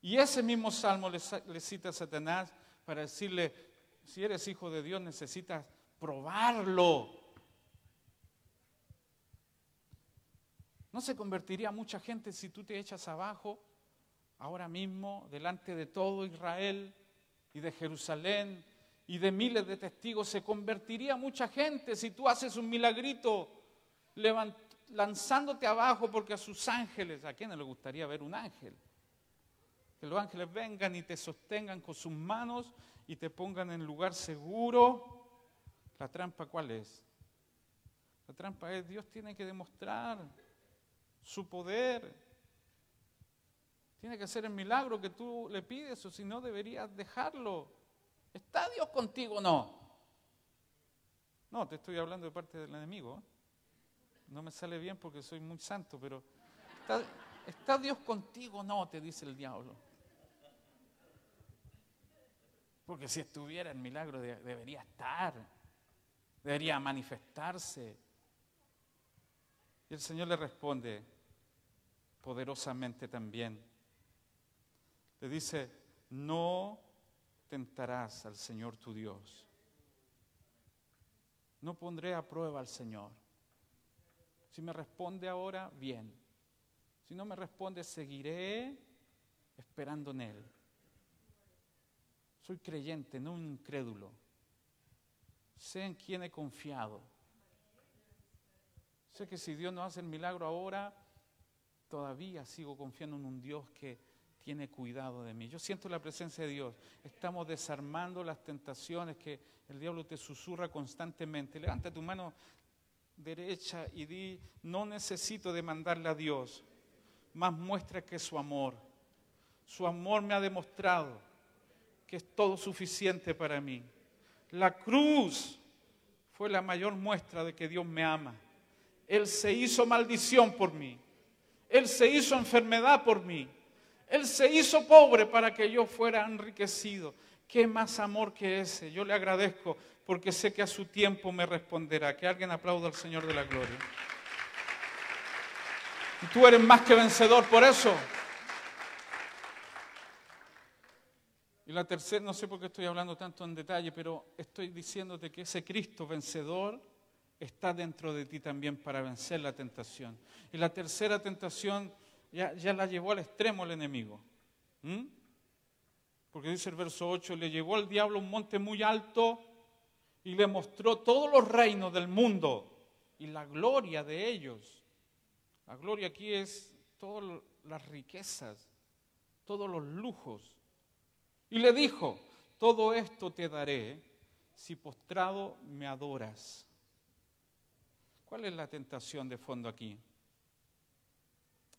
Y ese mismo salmo le, le cita a Satanás para decirle, si eres hijo de Dios necesitas probarlo ¿No se convertiría mucha gente si tú te echas abajo ahora mismo delante de todo Israel y de Jerusalén y de miles de testigos? Se convertiría mucha gente si tú haces un milagrito lanzándote abajo porque a sus ángeles, ¿a quién le gustaría ver un ángel? Que los ángeles vengan y te sostengan con sus manos y te pongan en lugar seguro. ¿La trampa cuál es? La trampa es Dios tiene que demostrar su poder. Tiene que ser el milagro que tú le pides o si no deberías dejarlo. ¿Está Dios contigo o no? No, te estoy hablando de parte del enemigo. No me sale bien porque soy muy santo, pero ¿está, ¿está Dios contigo o no? Te dice el diablo. Porque si estuviera el milagro debería estar, debería manifestarse. Y el Señor le responde poderosamente también. Le dice, no tentarás al Señor tu Dios. No pondré a prueba al Señor. Si me responde ahora, bien. Si no me responde, seguiré esperando en Él. Soy creyente, no un incrédulo. Sé en quién he confiado. Sé que si Dios no hace el milagro ahora, todavía sigo confiando en un Dios que tiene cuidado de mí. Yo siento la presencia de Dios. Estamos desarmando las tentaciones que el diablo te susurra constantemente. Levanta tu mano derecha y di, no necesito demandarle a Dios, más muestra que su amor. Su amor me ha demostrado que es todo suficiente para mí. La cruz fue la mayor muestra de que Dios me ama. Él se hizo maldición por mí. Él se hizo enfermedad por mí. Él se hizo pobre para que yo fuera enriquecido. ¿Qué más amor que ese? Yo le agradezco porque sé que a su tiempo me responderá. Que alguien aplaude al Señor de la Gloria. Y tú eres más que vencedor por eso. Y la tercera, no sé por qué estoy hablando tanto en detalle, pero estoy diciéndote que ese Cristo vencedor está dentro de ti también para vencer la tentación. Y la tercera tentación ya, la llevó al extremo el enemigo. Porque dice el verso 8, le llevó al diablo un monte muy alto y le mostró todos los reinos del mundo y la gloria de ellos. La gloria aquí es todas las riquezas, todos los lujos. Y le dijo, todo esto te daré si postrado me adoras. ¿Cuál es la tentación de fondo aquí?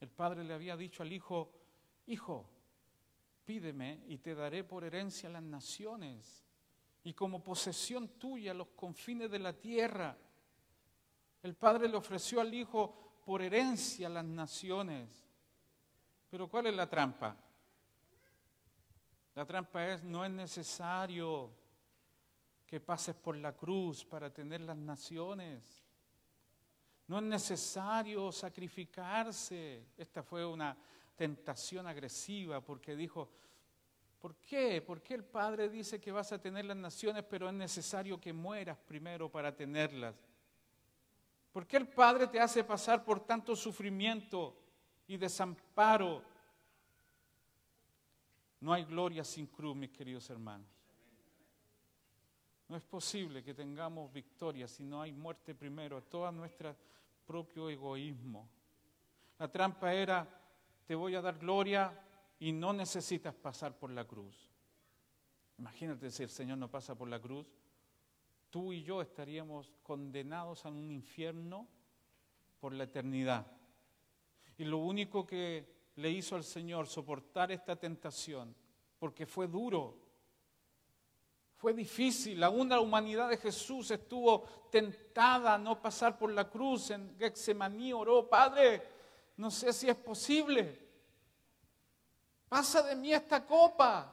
El padre le había dicho al hijo, hijo, pídeme y te daré por herencia las naciones y como posesión tuya los confines de la tierra. El padre le ofreció al hijo por herencia las naciones. Pero ¿cuál es la trampa? La trampa es, no es necesario que pases por la cruz para tener las naciones. No es necesario sacrificarse. Esta fue una tentación agresiva porque dijo, ¿por qué? ¿Por qué el Padre dice que vas a tener las naciones pero es necesario que mueras primero para tenerlas? ¿Por qué el Padre te hace pasar por tanto sufrimiento y desamparo no hay gloria sin cruz, mis queridos hermanos. No es posible que tengamos victoria si no hay muerte primero, a todo nuestro propio egoísmo. La trampa era, te voy a dar gloria y no necesitas pasar por la cruz. Imagínate si el Señor no pasa por la cruz, tú y yo estaríamos condenados a un infierno por la eternidad. Y lo único que le hizo al Señor soportar esta tentación, porque fue duro, fue difícil. Aún la humanidad de Jesús estuvo tentada a no pasar por la cruz. En Getsemaní oró, Padre, no sé si es posible. Pasa de mí esta copa.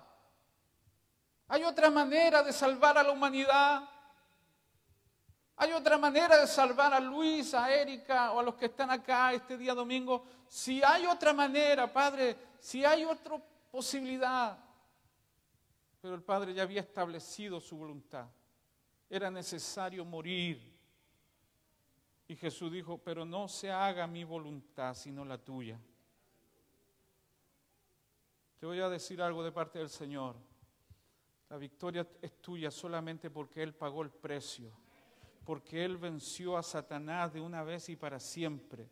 ¿Hay otra manera de salvar a la humanidad? ¿Hay otra manera de salvar a Luis, a Erika o a los que están acá este día domingo? Si hay otra manera, Padre, si hay otra posibilidad. Pero el Padre ya había establecido su voluntad. Era necesario morir. Y Jesús dijo, pero no se haga mi voluntad, sino la tuya. Te voy a decir algo de parte del Señor. La victoria es tuya solamente porque Él pagó el precio porque Él venció a Satanás de una vez y para siempre,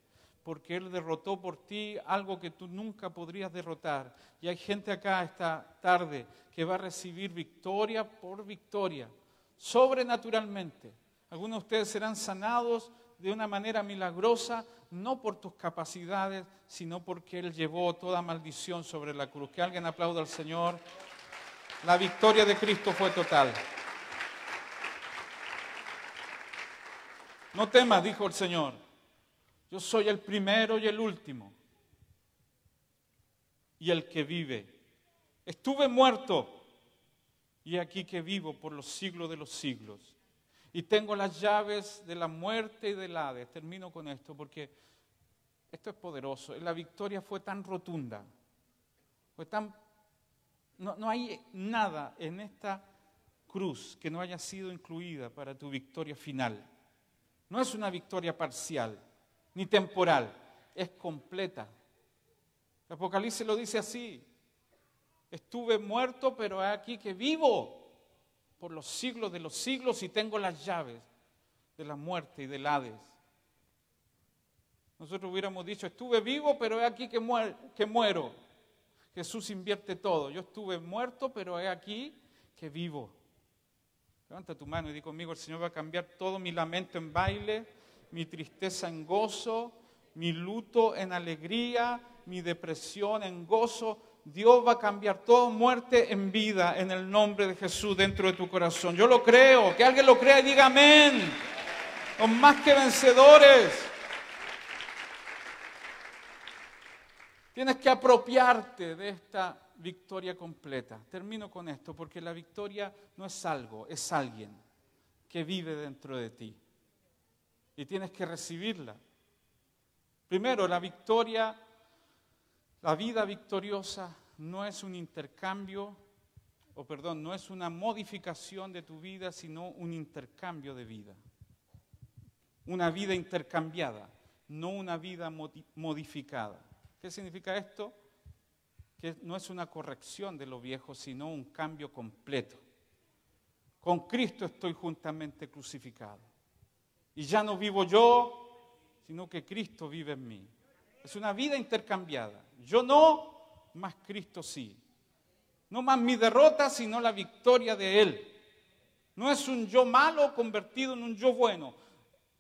porque Él derrotó por ti algo que tú nunca podrías derrotar. Y hay gente acá esta tarde que va a recibir victoria por victoria, sobrenaturalmente. Algunos de ustedes serán sanados de una manera milagrosa, no por tus capacidades, sino porque Él llevó toda maldición sobre la cruz. Que alguien aplaude al Señor. La victoria de Cristo fue total. No temas, dijo el Señor. Yo soy el primero y el último. Y el que vive. Estuve muerto y aquí que vivo por los siglos de los siglos. Y tengo las llaves de la muerte y del Hades. Termino con esto porque esto es poderoso. La victoria fue tan rotunda, fue tan No, no hay nada en esta cruz que no haya sido incluida para tu victoria final. No es una victoria parcial ni temporal, es completa. El Apocalipsis lo dice así. Estuve muerto, pero he aquí que vivo por los siglos de los siglos y tengo las llaves de la muerte y del Hades. Nosotros hubiéramos dicho, estuve vivo, pero he aquí que, que muero. Jesús invierte todo. Yo estuve muerto, pero he aquí que vivo. Levanta tu mano y di conmigo, el Señor va a cambiar todo mi lamento en baile, mi tristeza en gozo, mi luto en alegría, mi depresión en gozo. Dios va a cambiar toda muerte en vida en el nombre de Jesús dentro de tu corazón. Yo lo creo, que alguien lo crea y diga amén. Son más que vencedores. Tienes que apropiarte de esta victoria completa. Termino con esto, porque la victoria no es algo, es alguien que vive dentro de ti. Y tienes que recibirla. Primero, la victoria, la vida victoriosa no es un intercambio, o perdón, no es una modificación de tu vida, sino un intercambio de vida. Una vida intercambiada, no una vida modificada. ¿Qué significa esto? que no es una corrección de lo viejo, sino un cambio completo. Con Cristo estoy juntamente crucificado. Y ya no vivo yo, sino que Cristo vive en mí. Es una vida intercambiada. Yo no, más Cristo sí. No más mi derrota, sino la victoria de Él. No es un yo malo convertido en un yo bueno.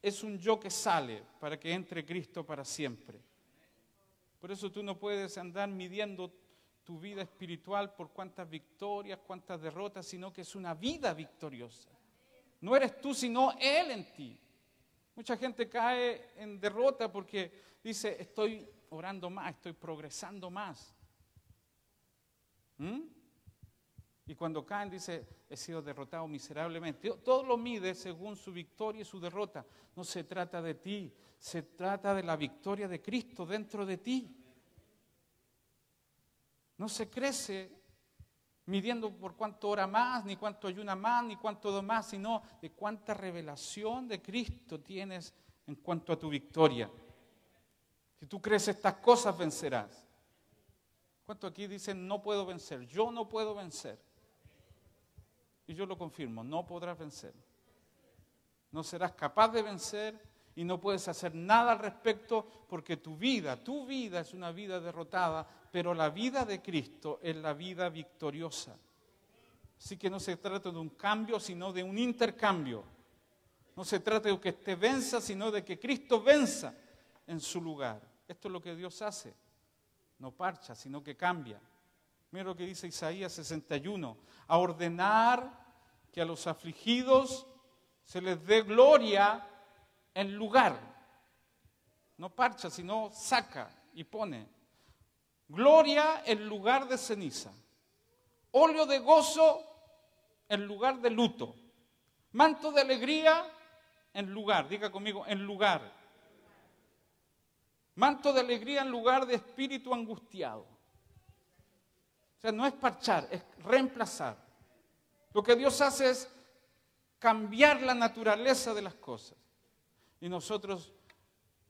Es un yo que sale para que entre Cristo para siempre. Por eso tú no puedes andar midiendo tu vida espiritual por cuántas victorias, cuántas derrotas, sino que es una vida victoriosa. No eres tú, sino Él en ti. Mucha gente cae en derrota porque dice, estoy orando más, estoy progresando más. ¿Mm? Y cuando caen dice, he sido derrotado miserablemente. Todo lo mide según su victoria y su derrota. No se trata de ti, se trata de la victoria de Cristo dentro de ti. No se crece midiendo por cuánto ora más, ni cuánto ayuna más, ni cuánto do más, sino de cuánta revelación de Cristo tienes en cuanto a tu victoria. Si tú crees estas cosas, vencerás. ¿Cuánto aquí dicen no puedo vencer? Yo no puedo vencer. Y yo lo confirmo, no podrás vencer. No serás capaz de vencer y no puedes hacer nada al respecto porque tu vida, tu vida es una vida derrotada, pero la vida de Cristo es la vida victoriosa. Así que no se trata de un cambio, sino de un intercambio. No se trata de que este venza, sino de que Cristo venza en su lugar. Esto es lo que Dios hace. No parcha, sino que cambia. Mira lo que dice Isaías 61. A ordenar que a los afligidos se les dé gloria en lugar. No parcha, sino saca y pone. Gloria en lugar de ceniza. Óleo de gozo en lugar de luto. Manto de alegría en lugar, diga conmigo, en lugar. Manto de alegría en lugar de espíritu angustiado. O sea, no es parchar, es reemplazar. Lo que Dios hace es cambiar la naturaleza de las cosas. Y nosotros,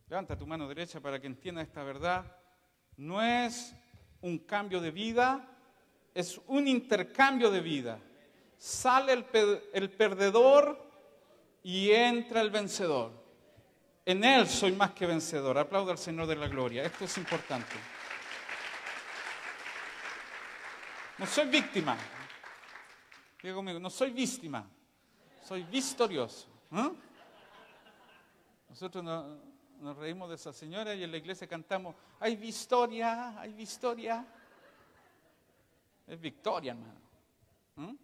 levanta tu mano derecha para que entienda esta verdad, no es un cambio de vida, es un intercambio de vida. Sale el, perdedor y entra el vencedor. En Él soy más que vencedor. Aplauda al Señor de la Gloria. Esto es importante. No soy víctima. Diga conmigo, no soy víctima. Soy victorioso. ¿eh? Nosotros nos reímos de esa señora y en la iglesia cantamos, hay victoria, hay victoria. Es victoria, hermano. ¿Mm?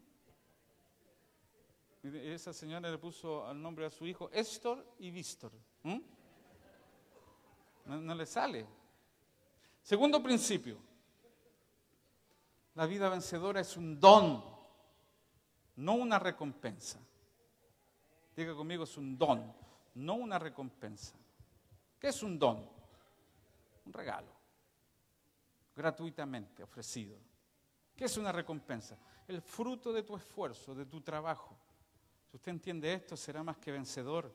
Y esa señora le puso al nombre a su hijo Estor y Víctor. ¿Mm? no le sale. Segundo principio. La vida vencedora es un don, no una recompensa. Diga conmigo, es un don no una recompensa. ¿Qué es un don? Un regalo, gratuitamente ofrecido. ¿Qué ¿Qué es una recompensa? El fruto de tu esfuerzo, de tu trabajo. Si usted entiende esto, será más que vencedor.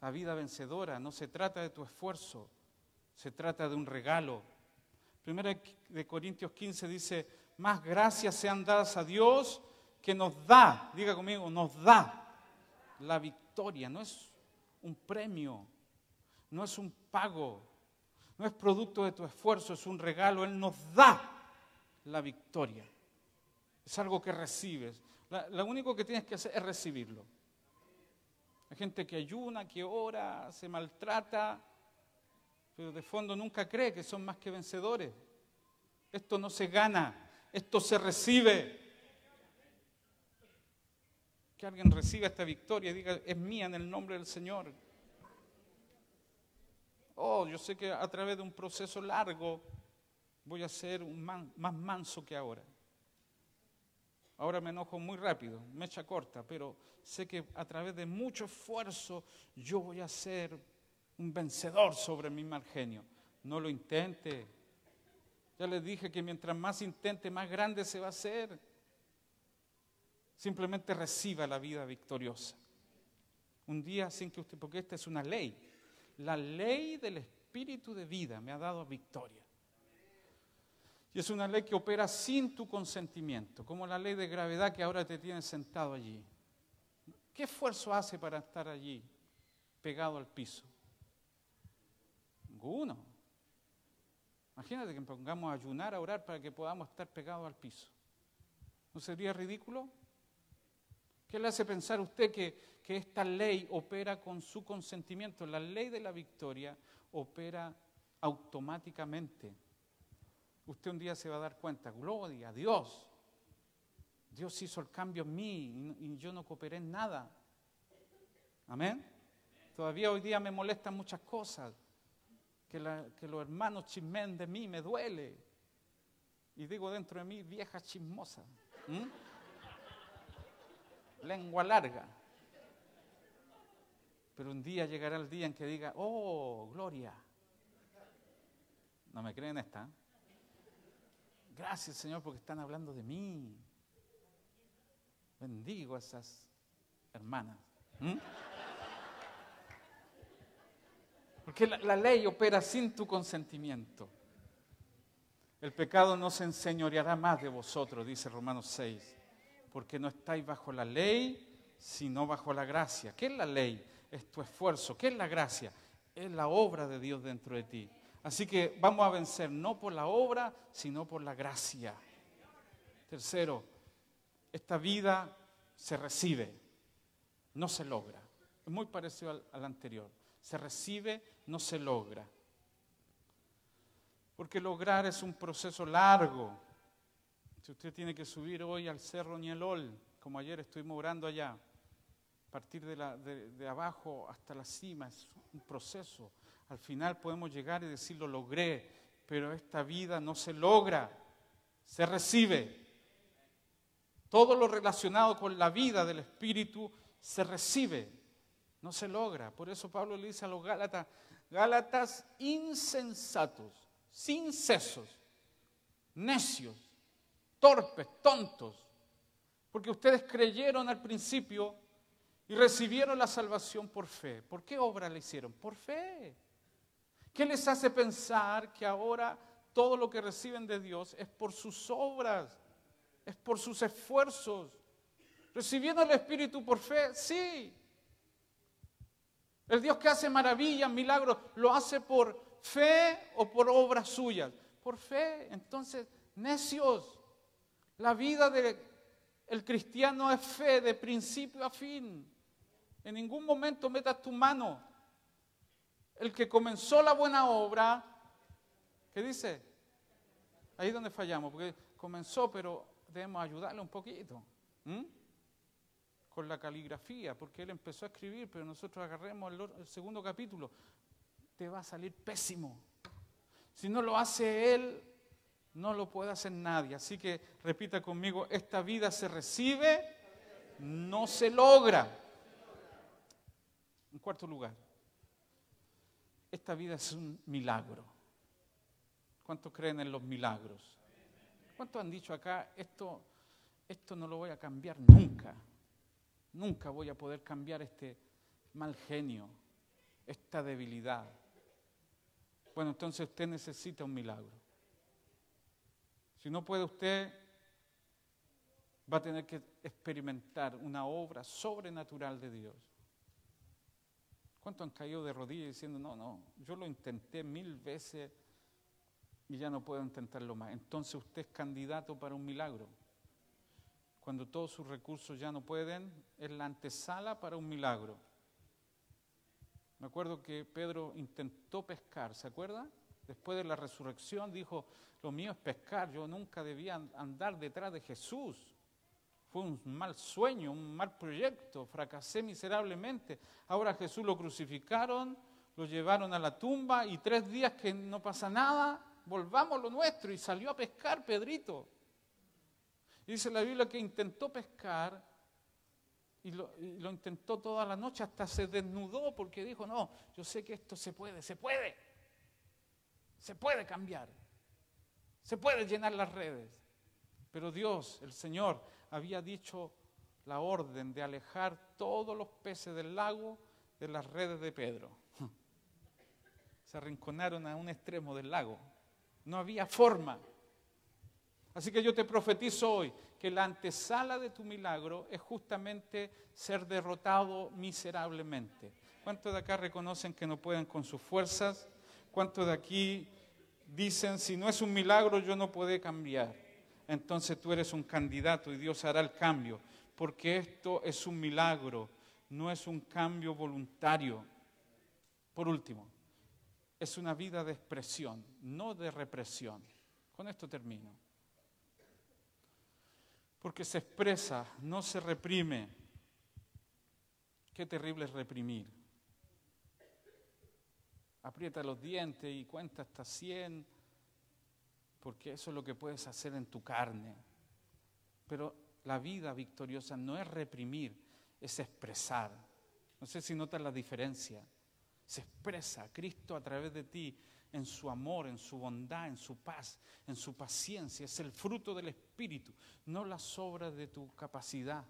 La vida vencedora no se trata de tu esfuerzo, se trata de un regalo. Primera de Corintios 15 dice, más gracias sean dadas a Dios que nos da, diga conmigo, nos da la victoria. No es un premio, no es un pago, no es producto de tu esfuerzo, es un regalo. Él nos da la victoria. Es algo que recibes. lo único que tienes que hacer es recibirlo. Hay gente que ayuna, que ora, se maltrata, pero de fondo nunca cree que son más que vencedores. Esto no se gana, esto se recibe. Que alguien reciba esta victoria y diga, es mía en el nombre del Señor. Oh, yo sé que a través de un proceso largo voy a ser un más manso que ahora. Ahora me enojo muy rápido, me echa corta, pero sé que a través de mucho esfuerzo yo voy a ser un vencedor sobre mi mal genio. No lo intente. Ya les dije que mientras más intente, más grande se va a hacer. Simplemente reciba la vida victoriosa. Un día sin que usted, porque esta es una ley. La ley del espíritu de vida me ha dado victoria. Y es una ley que opera sin tu consentimiento, como la ley de gravedad que ahora te tiene sentado allí. ¿Qué esfuerzo hace para estar allí, pegado al piso? Ninguno. Imagínate que pongamos a ayunar, a orar para que podamos estar pegados al piso. ¿No sería ridículo? ¿Qué le hace pensar a usted que, que esta ley opera con su consentimiento? La ley de la victoria opera automáticamente usted un día se va a dar cuenta, gloria a Dios. Dios hizo el cambio en mí y yo no cooperé en nada. Amén. Todavía hoy día me molestan muchas cosas. Que, los hermanos chismen de mí me duele. Y digo dentro de mí, vieja chismosa. Lengua larga. Pero un día llegará el día en que diga, oh, gloria. ¿No me creen esta? Gracias Señor porque están hablando de mí. Bendigo a esas hermanas. Porque la, ley opera sin tu consentimiento. El pecado no se enseñoreará más de vosotros, dice Romanos 6, porque no estáis bajo la ley, sino bajo la gracia. ¿Qué es la ley? Es tu esfuerzo. ¿Qué es la gracia? Es la obra de Dios dentro de ti. Así que vamos a vencer no por la obra, sino por la gracia. Tercero, esta vida se recibe, no se logra. Es muy parecido al, anterior. Se recibe, no se logra. Porque lograr es un proceso largo. Si usted tiene que subir hoy al Cerro Nielol, como ayer estuvimos orando allá, partir de, abajo hasta la cima, es un proceso al final podemos llegar y decir, lo logré, pero esta vida no se logra, se recibe. Todo lo relacionado con la vida del Espíritu se recibe, no se logra. Por eso Pablo le dice a los Gálatas, Gálatas insensatos, sin sesos, necios, torpes, tontos, porque ustedes creyeron al principio y recibieron la salvación por fe. ¿Por qué obra le hicieron? Por fe. ¿Qué les hace pensar que ahora todo lo que reciben de Dios es por sus obras, es por sus esfuerzos? ¿Recibiendo el Espíritu por fe? Sí. El Dios que hace maravillas, milagros, ¿lo hace por fe o por obras suyas? Por fe. Entonces, necios. La vida del cristiano es fe de principio a fin. En ningún momento metas tu mano el que comenzó la buena obra, ¿qué dice? Ahí es donde fallamos, porque comenzó, pero debemos ayudarle un poquito. Con la caligrafía, porque él empezó a escribir, pero nosotros agarremos el, segundo capítulo, te va a salir pésimo. Si no lo hace él, no lo puede hacer nadie. Así que repita conmigo, esta vida se recibe, no se logra. En cuarto lugar, esta vida es un milagro. ¿Cuántos creen en los milagros? ¿Cuántos han dicho acá, esto, esto no lo voy a cambiar nunca? Nunca voy a poder cambiar este mal genio, esta debilidad. Bueno, entonces usted necesita un milagro. Si no puede usted, va a tener que experimentar una obra sobrenatural de Dios. ¿Cuántos han caído de rodillas diciendo, no, no, yo lo intenté mil veces y ya no puedo intentarlo más? Entonces usted es candidato para un milagro. Cuando todos sus recursos ya no pueden, es la antesala para un milagro. Me acuerdo que Pedro intentó pescar, ¿se acuerda? Después de la resurrección dijo, lo mío es pescar, yo nunca debía andar detrás de Jesús. Fue un mal sueño, un mal proyecto, fracasé miserablemente. Ahora Jesús lo crucificaron, lo llevaron a la tumba y tres días que no pasa nada, volvamos a lo nuestro. Y salió a pescar Pedrito. Y dice la Biblia que intentó pescar y lo, intentó toda la noche, hasta se desnudó porque dijo, no, yo sé que esto se puede, se puede, se puede cambiar, se puede llenar las redes. Pero Dios, el Señor, había dicho la orden de alejar todos los peces del lago de las redes de Pedro. (laughs) Se arrinconaron a un extremo del lago. No había forma. Así que yo te profetizo hoy que la antesala de tu milagro es justamente ser derrotado miserablemente. ¿Cuántos de acá reconocen que no pueden con sus fuerzas? ¿Cuántos de aquí dicen, si no es un milagro, yo no puedo cambiar? entonces tú eres un candidato y Dios hará el cambio, porque esto es un milagro, no es un cambio voluntario. Por último, es una vida de expresión, no de represión. Con esto termino. Porque se expresa, no se reprime. Qué terrible es reprimir. Aprieta los dientes y cuenta hasta 100 porque eso es lo que puedes hacer en tu carne. Pero la vida victoriosa no es reprimir, es expresar. No sé si notas la diferencia. Se expresa Cristo a través de ti en su amor, en su bondad, en su paz, en su paciencia. Es el fruto del Espíritu, no las obras de tu capacidad.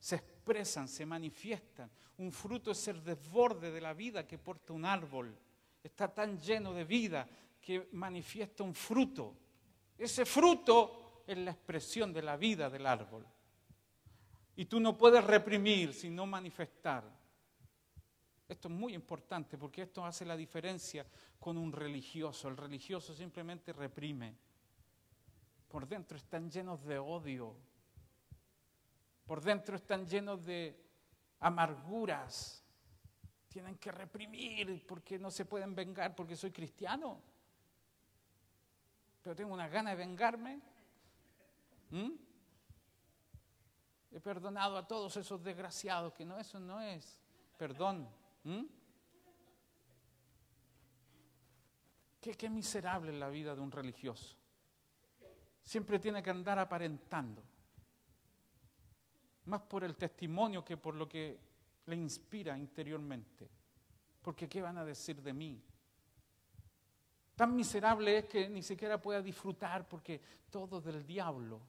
Se expresan, se manifiestan. Un fruto es el desborde de la vida que porta un árbol. Está tan lleno de vida que manifiesta un fruto. Ese fruto es la expresión de la vida del árbol. Y tú no puedes reprimir, sino manifestar. Esto es muy importante porque esto hace la diferencia con un religioso. El religioso simplemente reprime. Por dentro están llenos de odio. Por dentro están llenos de amarguras. Tienen que reprimir porque no se pueden vengar porque soy cristiano pero tengo una gana de vengarme. ¿Mm? He perdonado a todos esos desgraciados, que no, eso no es perdón. ¿Mm? Qué, qué miserable es la vida de un religioso. Siempre tiene que andar aparentando. Más por el testimonio que por lo que le inspira interiormente. Porque ¿qué van a decir de mí? Tan miserable es que ni siquiera pueda disfrutar porque todo es del diablo.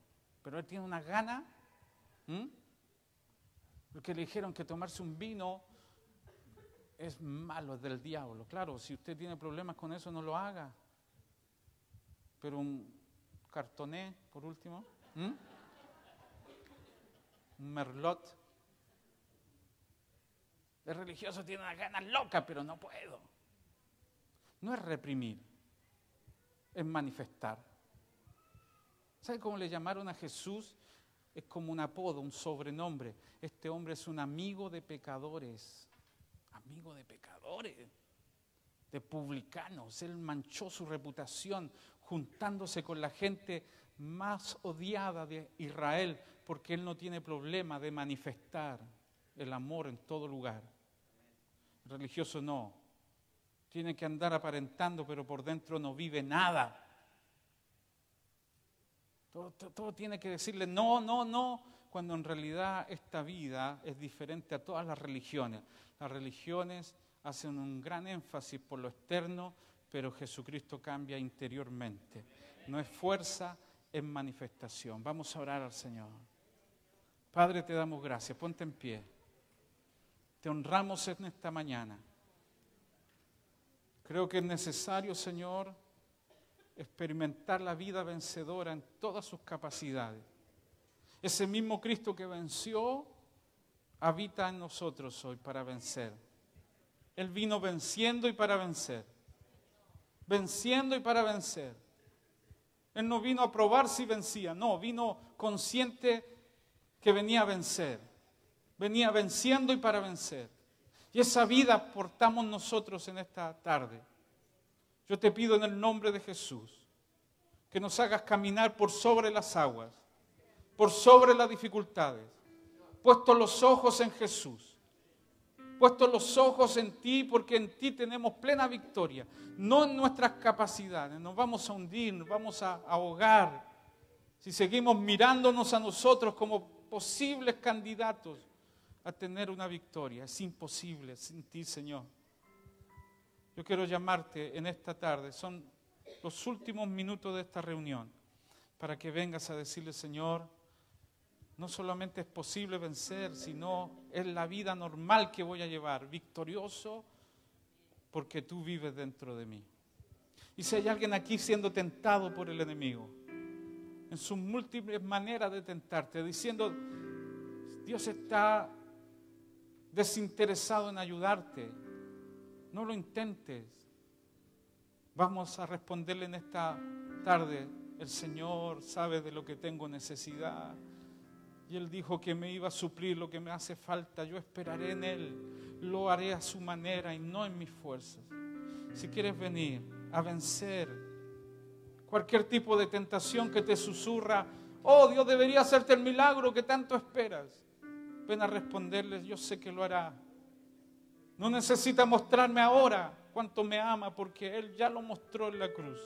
Pero él tiene una gana. Porque le dijeron que tomarse un vino es malo, es del diablo. Claro, si usted tiene problemas con eso, no lo haga. Pero un cartoné, por último. Merlot. El religioso tiene una gana loca, pero no puedo. No es reprimir es manifestar. ¿Sabe cómo le llamaron a Jesús? Es como un apodo, un sobrenombre. Este hombre es un amigo de pecadores. Amigo de pecadores, de publicanos. Él manchó su reputación juntándose con la gente más odiada de Israel porque él no tiene problema de manifestar el amor en todo lugar. El religioso no tiene que andar aparentando, pero por dentro no vive nada. Todo, tiene que decirle no, no, no, cuando en realidad esta vida es diferente a todas las religiones. Las religiones hacen un gran énfasis por lo externo, pero Jesucristo cambia interiormente. No es fuerza, en manifestación. Vamos a orar al Señor. Padre, te damos gracias. Ponte en pie. Te honramos en esta mañana. Creo que es necesario, Señor, experimentar la vida vencedora en todas sus capacidades. Ese mismo Cristo que venció habita en nosotros hoy para vencer. Él vino venciendo y para vencer. Venciendo y para vencer. Él no vino a probar si vencía, no, vino consciente que venía a vencer. Venía venciendo y para vencer. Y esa vida portamos nosotros en esta tarde. Yo te pido en el nombre de Jesús que nos hagas caminar por sobre las aguas, por sobre las dificultades, puesto los ojos en Jesús, puesto los ojos en ti porque en ti tenemos plena victoria, no en nuestras capacidades, nos vamos a hundir, nos vamos a ahogar si seguimos mirándonos a nosotros como posibles candidatos a tener una victoria. Es imposible sin ti, Señor. Yo quiero llamarte en esta tarde, son los últimos minutos de esta reunión, para que vengas a decirle, Señor, no solamente es posible vencer, sino es la vida normal que voy a llevar, victorioso, porque tú vives dentro de mí. Y si hay alguien aquí siendo tentado por el enemigo, en sus múltiples maneras de tentarte, diciendo, Dios está desinteresado en ayudarte, no lo intentes. Vamos a responderle en esta tarde, el Señor sabe de lo que tengo necesidad. Y Él dijo que me iba a suplir lo que me hace falta. Yo esperaré en Él. Lo haré a su manera y no en mis fuerzas. Si quieres venir a vencer cualquier tipo de tentación que te susurra, oh Dios debería hacerte el milagro que tanto esperas. Ven a responderles, yo sé que lo hará. No necesita mostrarme ahora cuánto me ama porque Él ya lo mostró en la cruz.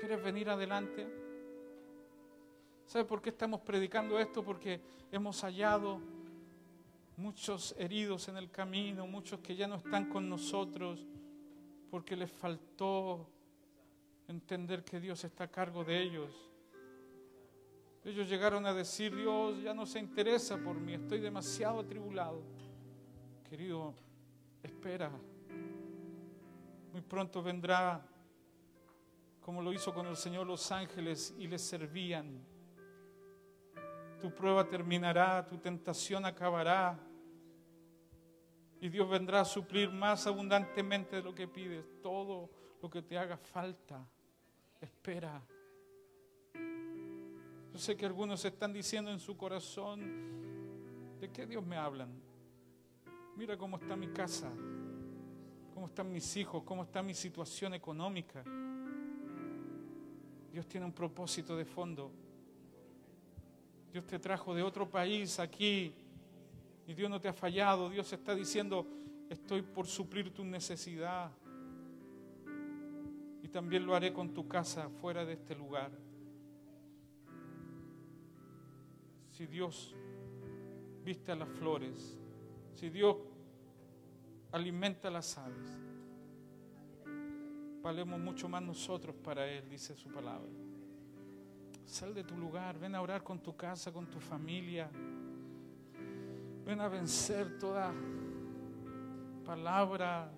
¿Quieres venir adelante? ¿Sabe por qué estamos predicando esto? Porque hemos hallado muchos heridos en el camino, muchos que ya no están con nosotros, porque les faltó entender que Dios está a cargo de ellos. Ellos llegaron a decir, Dios ya no se interesa por mí, estoy demasiado atribulado. Querido, espera. Muy pronto vendrá, como lo hizo con el Señor los ángeles, y les servían tu prueba terminará, tu tentación acabará. Y Dios vendrá a suplir más abundantemente de lo que pides, todo lo que te haga falta. Espera. Yo sé que algunos están diciendo en su corazón, ¿de qué Dios me hablan? Mira cómo está mi casa, cómo están mis hijos, cómo está mi situación económica. Dios tiene un propósito de fondo. Dios te trajo de otro país aquí y Dios no te ha fallado. Dios está diciendo, estoy por suplir tu necesidad. Y también lo haré con tu casa fuera de este lugar. Si Dios viste a las flores, si Dios alimenta a las aves, valemos mucho más nosotros para Él, dice su palabra. Sal de tu lugar, ven a orar con tu casa, con tu familia. Ven a vencer toda palabra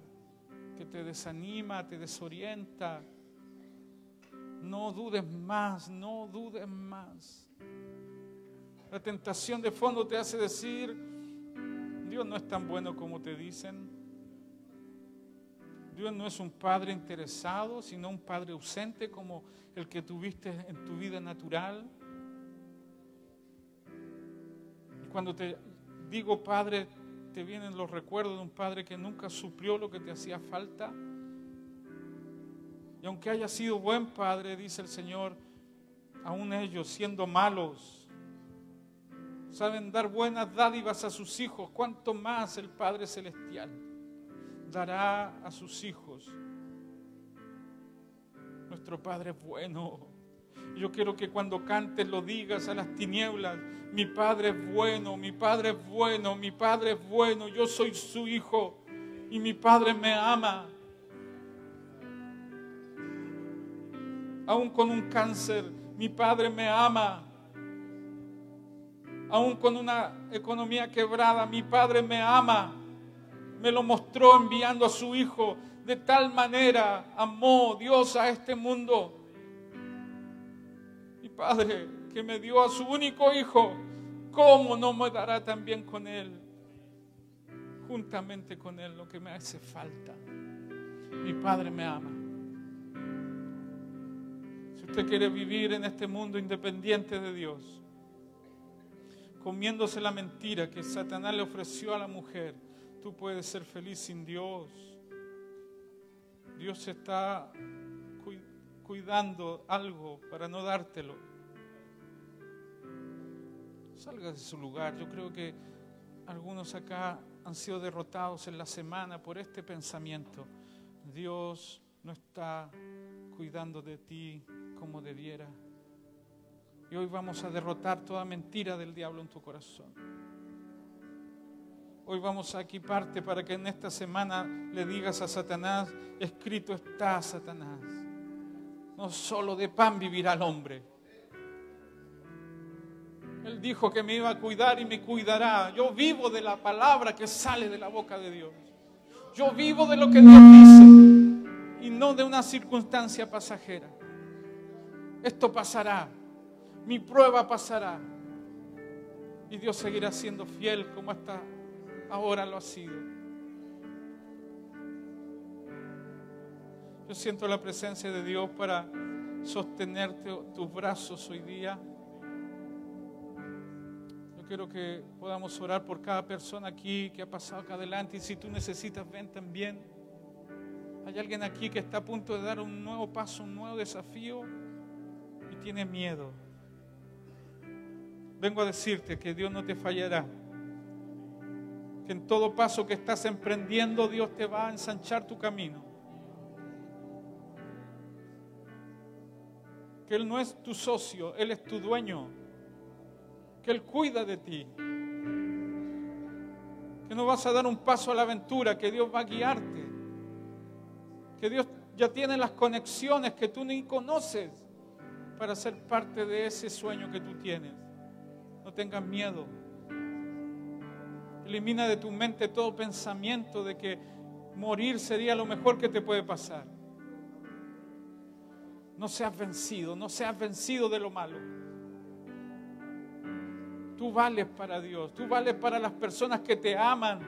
que te desanima, te desorienta. No dudes más, no dudes más. La tentación de fondo te hace decir, Dios no es tan bueno como te dicen. Dios no es un padre interesado, sino un padre ausente como el que tuviste en tu vida natural. Y cuando te digo padre, te vienen los recuerdos de un padre que nunca suplió lo que te hacía falta. Y aunque haya sido buen padre, dice el Señor, aún ellos siendo malos, saben dar buenas dádivas a sus hijos, cuanto más el Padre Celestial dará a sus hijos. Nuestro Padre es bueno. Yo quiero que cuando cantes lo digas a las tinieblas. Mi Padre es bueno, mi Padre es bueno, mi Padre es bueno. Yo soy su hijo y mi Padre me ama. Aún con un cáncer, mi Padre me ama. Aún con una economía quebrada, mi Padre me ama. Me lo mostró enviando a su Hijo. De tal manera amó Dios a este mundo. Mi Padre que me dio a su único Hijo, ¿cómo no me dará también con Él? Juntamente con Él lo que me hace falta. Mi Padre me ama. Si usted quiere vivir en este mundo independiente de Dios, comiéndose la mentira que Satanás le ofreció a la mujer, tú puedes ser feliz sin Dios. Dios está cuidando algo para no dártelo. Salga de su lugar. Yo creo que algunos acá han sido derrotados en la semana por este pensamiento. Dios no está cuidando de ti como debiera. Y hoy vamos a derrotar toda mentira del diablo en tu corazón. Hoy vamos a equiparte para que en esta semana le digas a Satanás, escrito está Satanás. No solo de pan vivirá el hombre. Él dijo que me iba a cuidar y me cuidará. Yo vivo de la palabra que sale de la boca de Dios. Yo vivo de lo que Dios dice y no de una circunstancia pasajera. Esto pasará, mi prueba pasará y Dios seguirá siendo fiel como hasta ahora lo ha sido. Yo siento la presencia de Dios para sostenerte tus brazos hoy día. Yo quiero que podamos orar por cada persona aquí que ha pasado acá adelante y si tú necesitas, ven también. Hay alguien aquí que está a punto de dar un nuevo paso, un nuevo desafío y tiene miedo. Vengo a decirte que Dios no te fallará en todo paso que estás emprendiendo Dios te va a ensanchar tu camino. Que Él no es tu socio, Él es tu dueño. Que Él cuida de ti. Que no vas a dar un paso a la aventura, que Dios va a guiarte. Que Dios ya tiene las conexiones que tú ni conoces para ser parte de ese sueño que tú tienes. No tengas miedo. Elimina de tu mente todo pensamiento de que morir sería lo mejor que te puede pasar. No seas vencido, no seas vencido de lo malo. Tú vales para Dios, tú vales para las personas que te aman.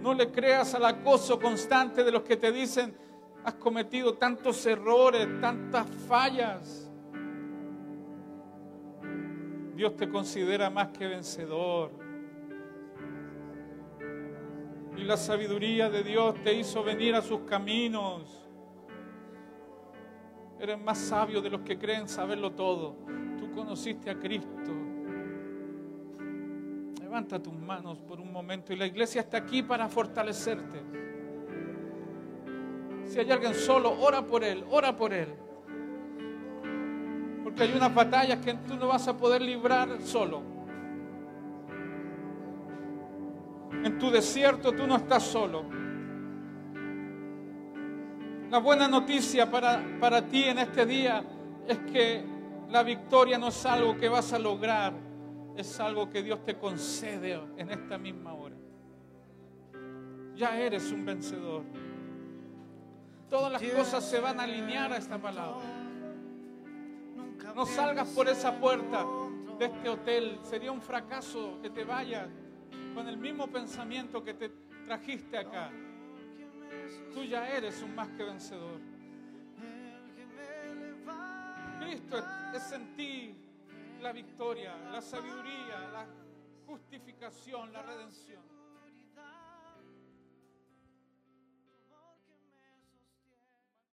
No le creas al acoso constante de los que te dicen, has cometido tantos errores, tantas fallas. Dios te considera más que vencedor. Y la sabiduría de Dios te hizo venir a sus caminos. Eres más sabio de los que creen saberlo todo. Tú conociste a Cristo. Levanta tus manos por un momento y la iglesia está aquí para fortalecerte. Si hay alguien solo, ora por él, ora por él. Porque hay unas batallas que tú no vas a poder librar solo. En tu desierto tú no estás solo. La buena noticia para, para ti en este día es que la victoria no es algo que vas a lograr, es algo que Dios te concede en esta misma hora. Ya eres un vencedor. Todas las cosas se van a alinear a esta palabra. No salgas por esa puerta de este hotel. Sería un fracaso que te vayas con el mismo pensamiento que te trajiste acá. Tú ya eres un más que vencedor. Cristo es en ti la victoria, la sabiduría, la justificación, la redención.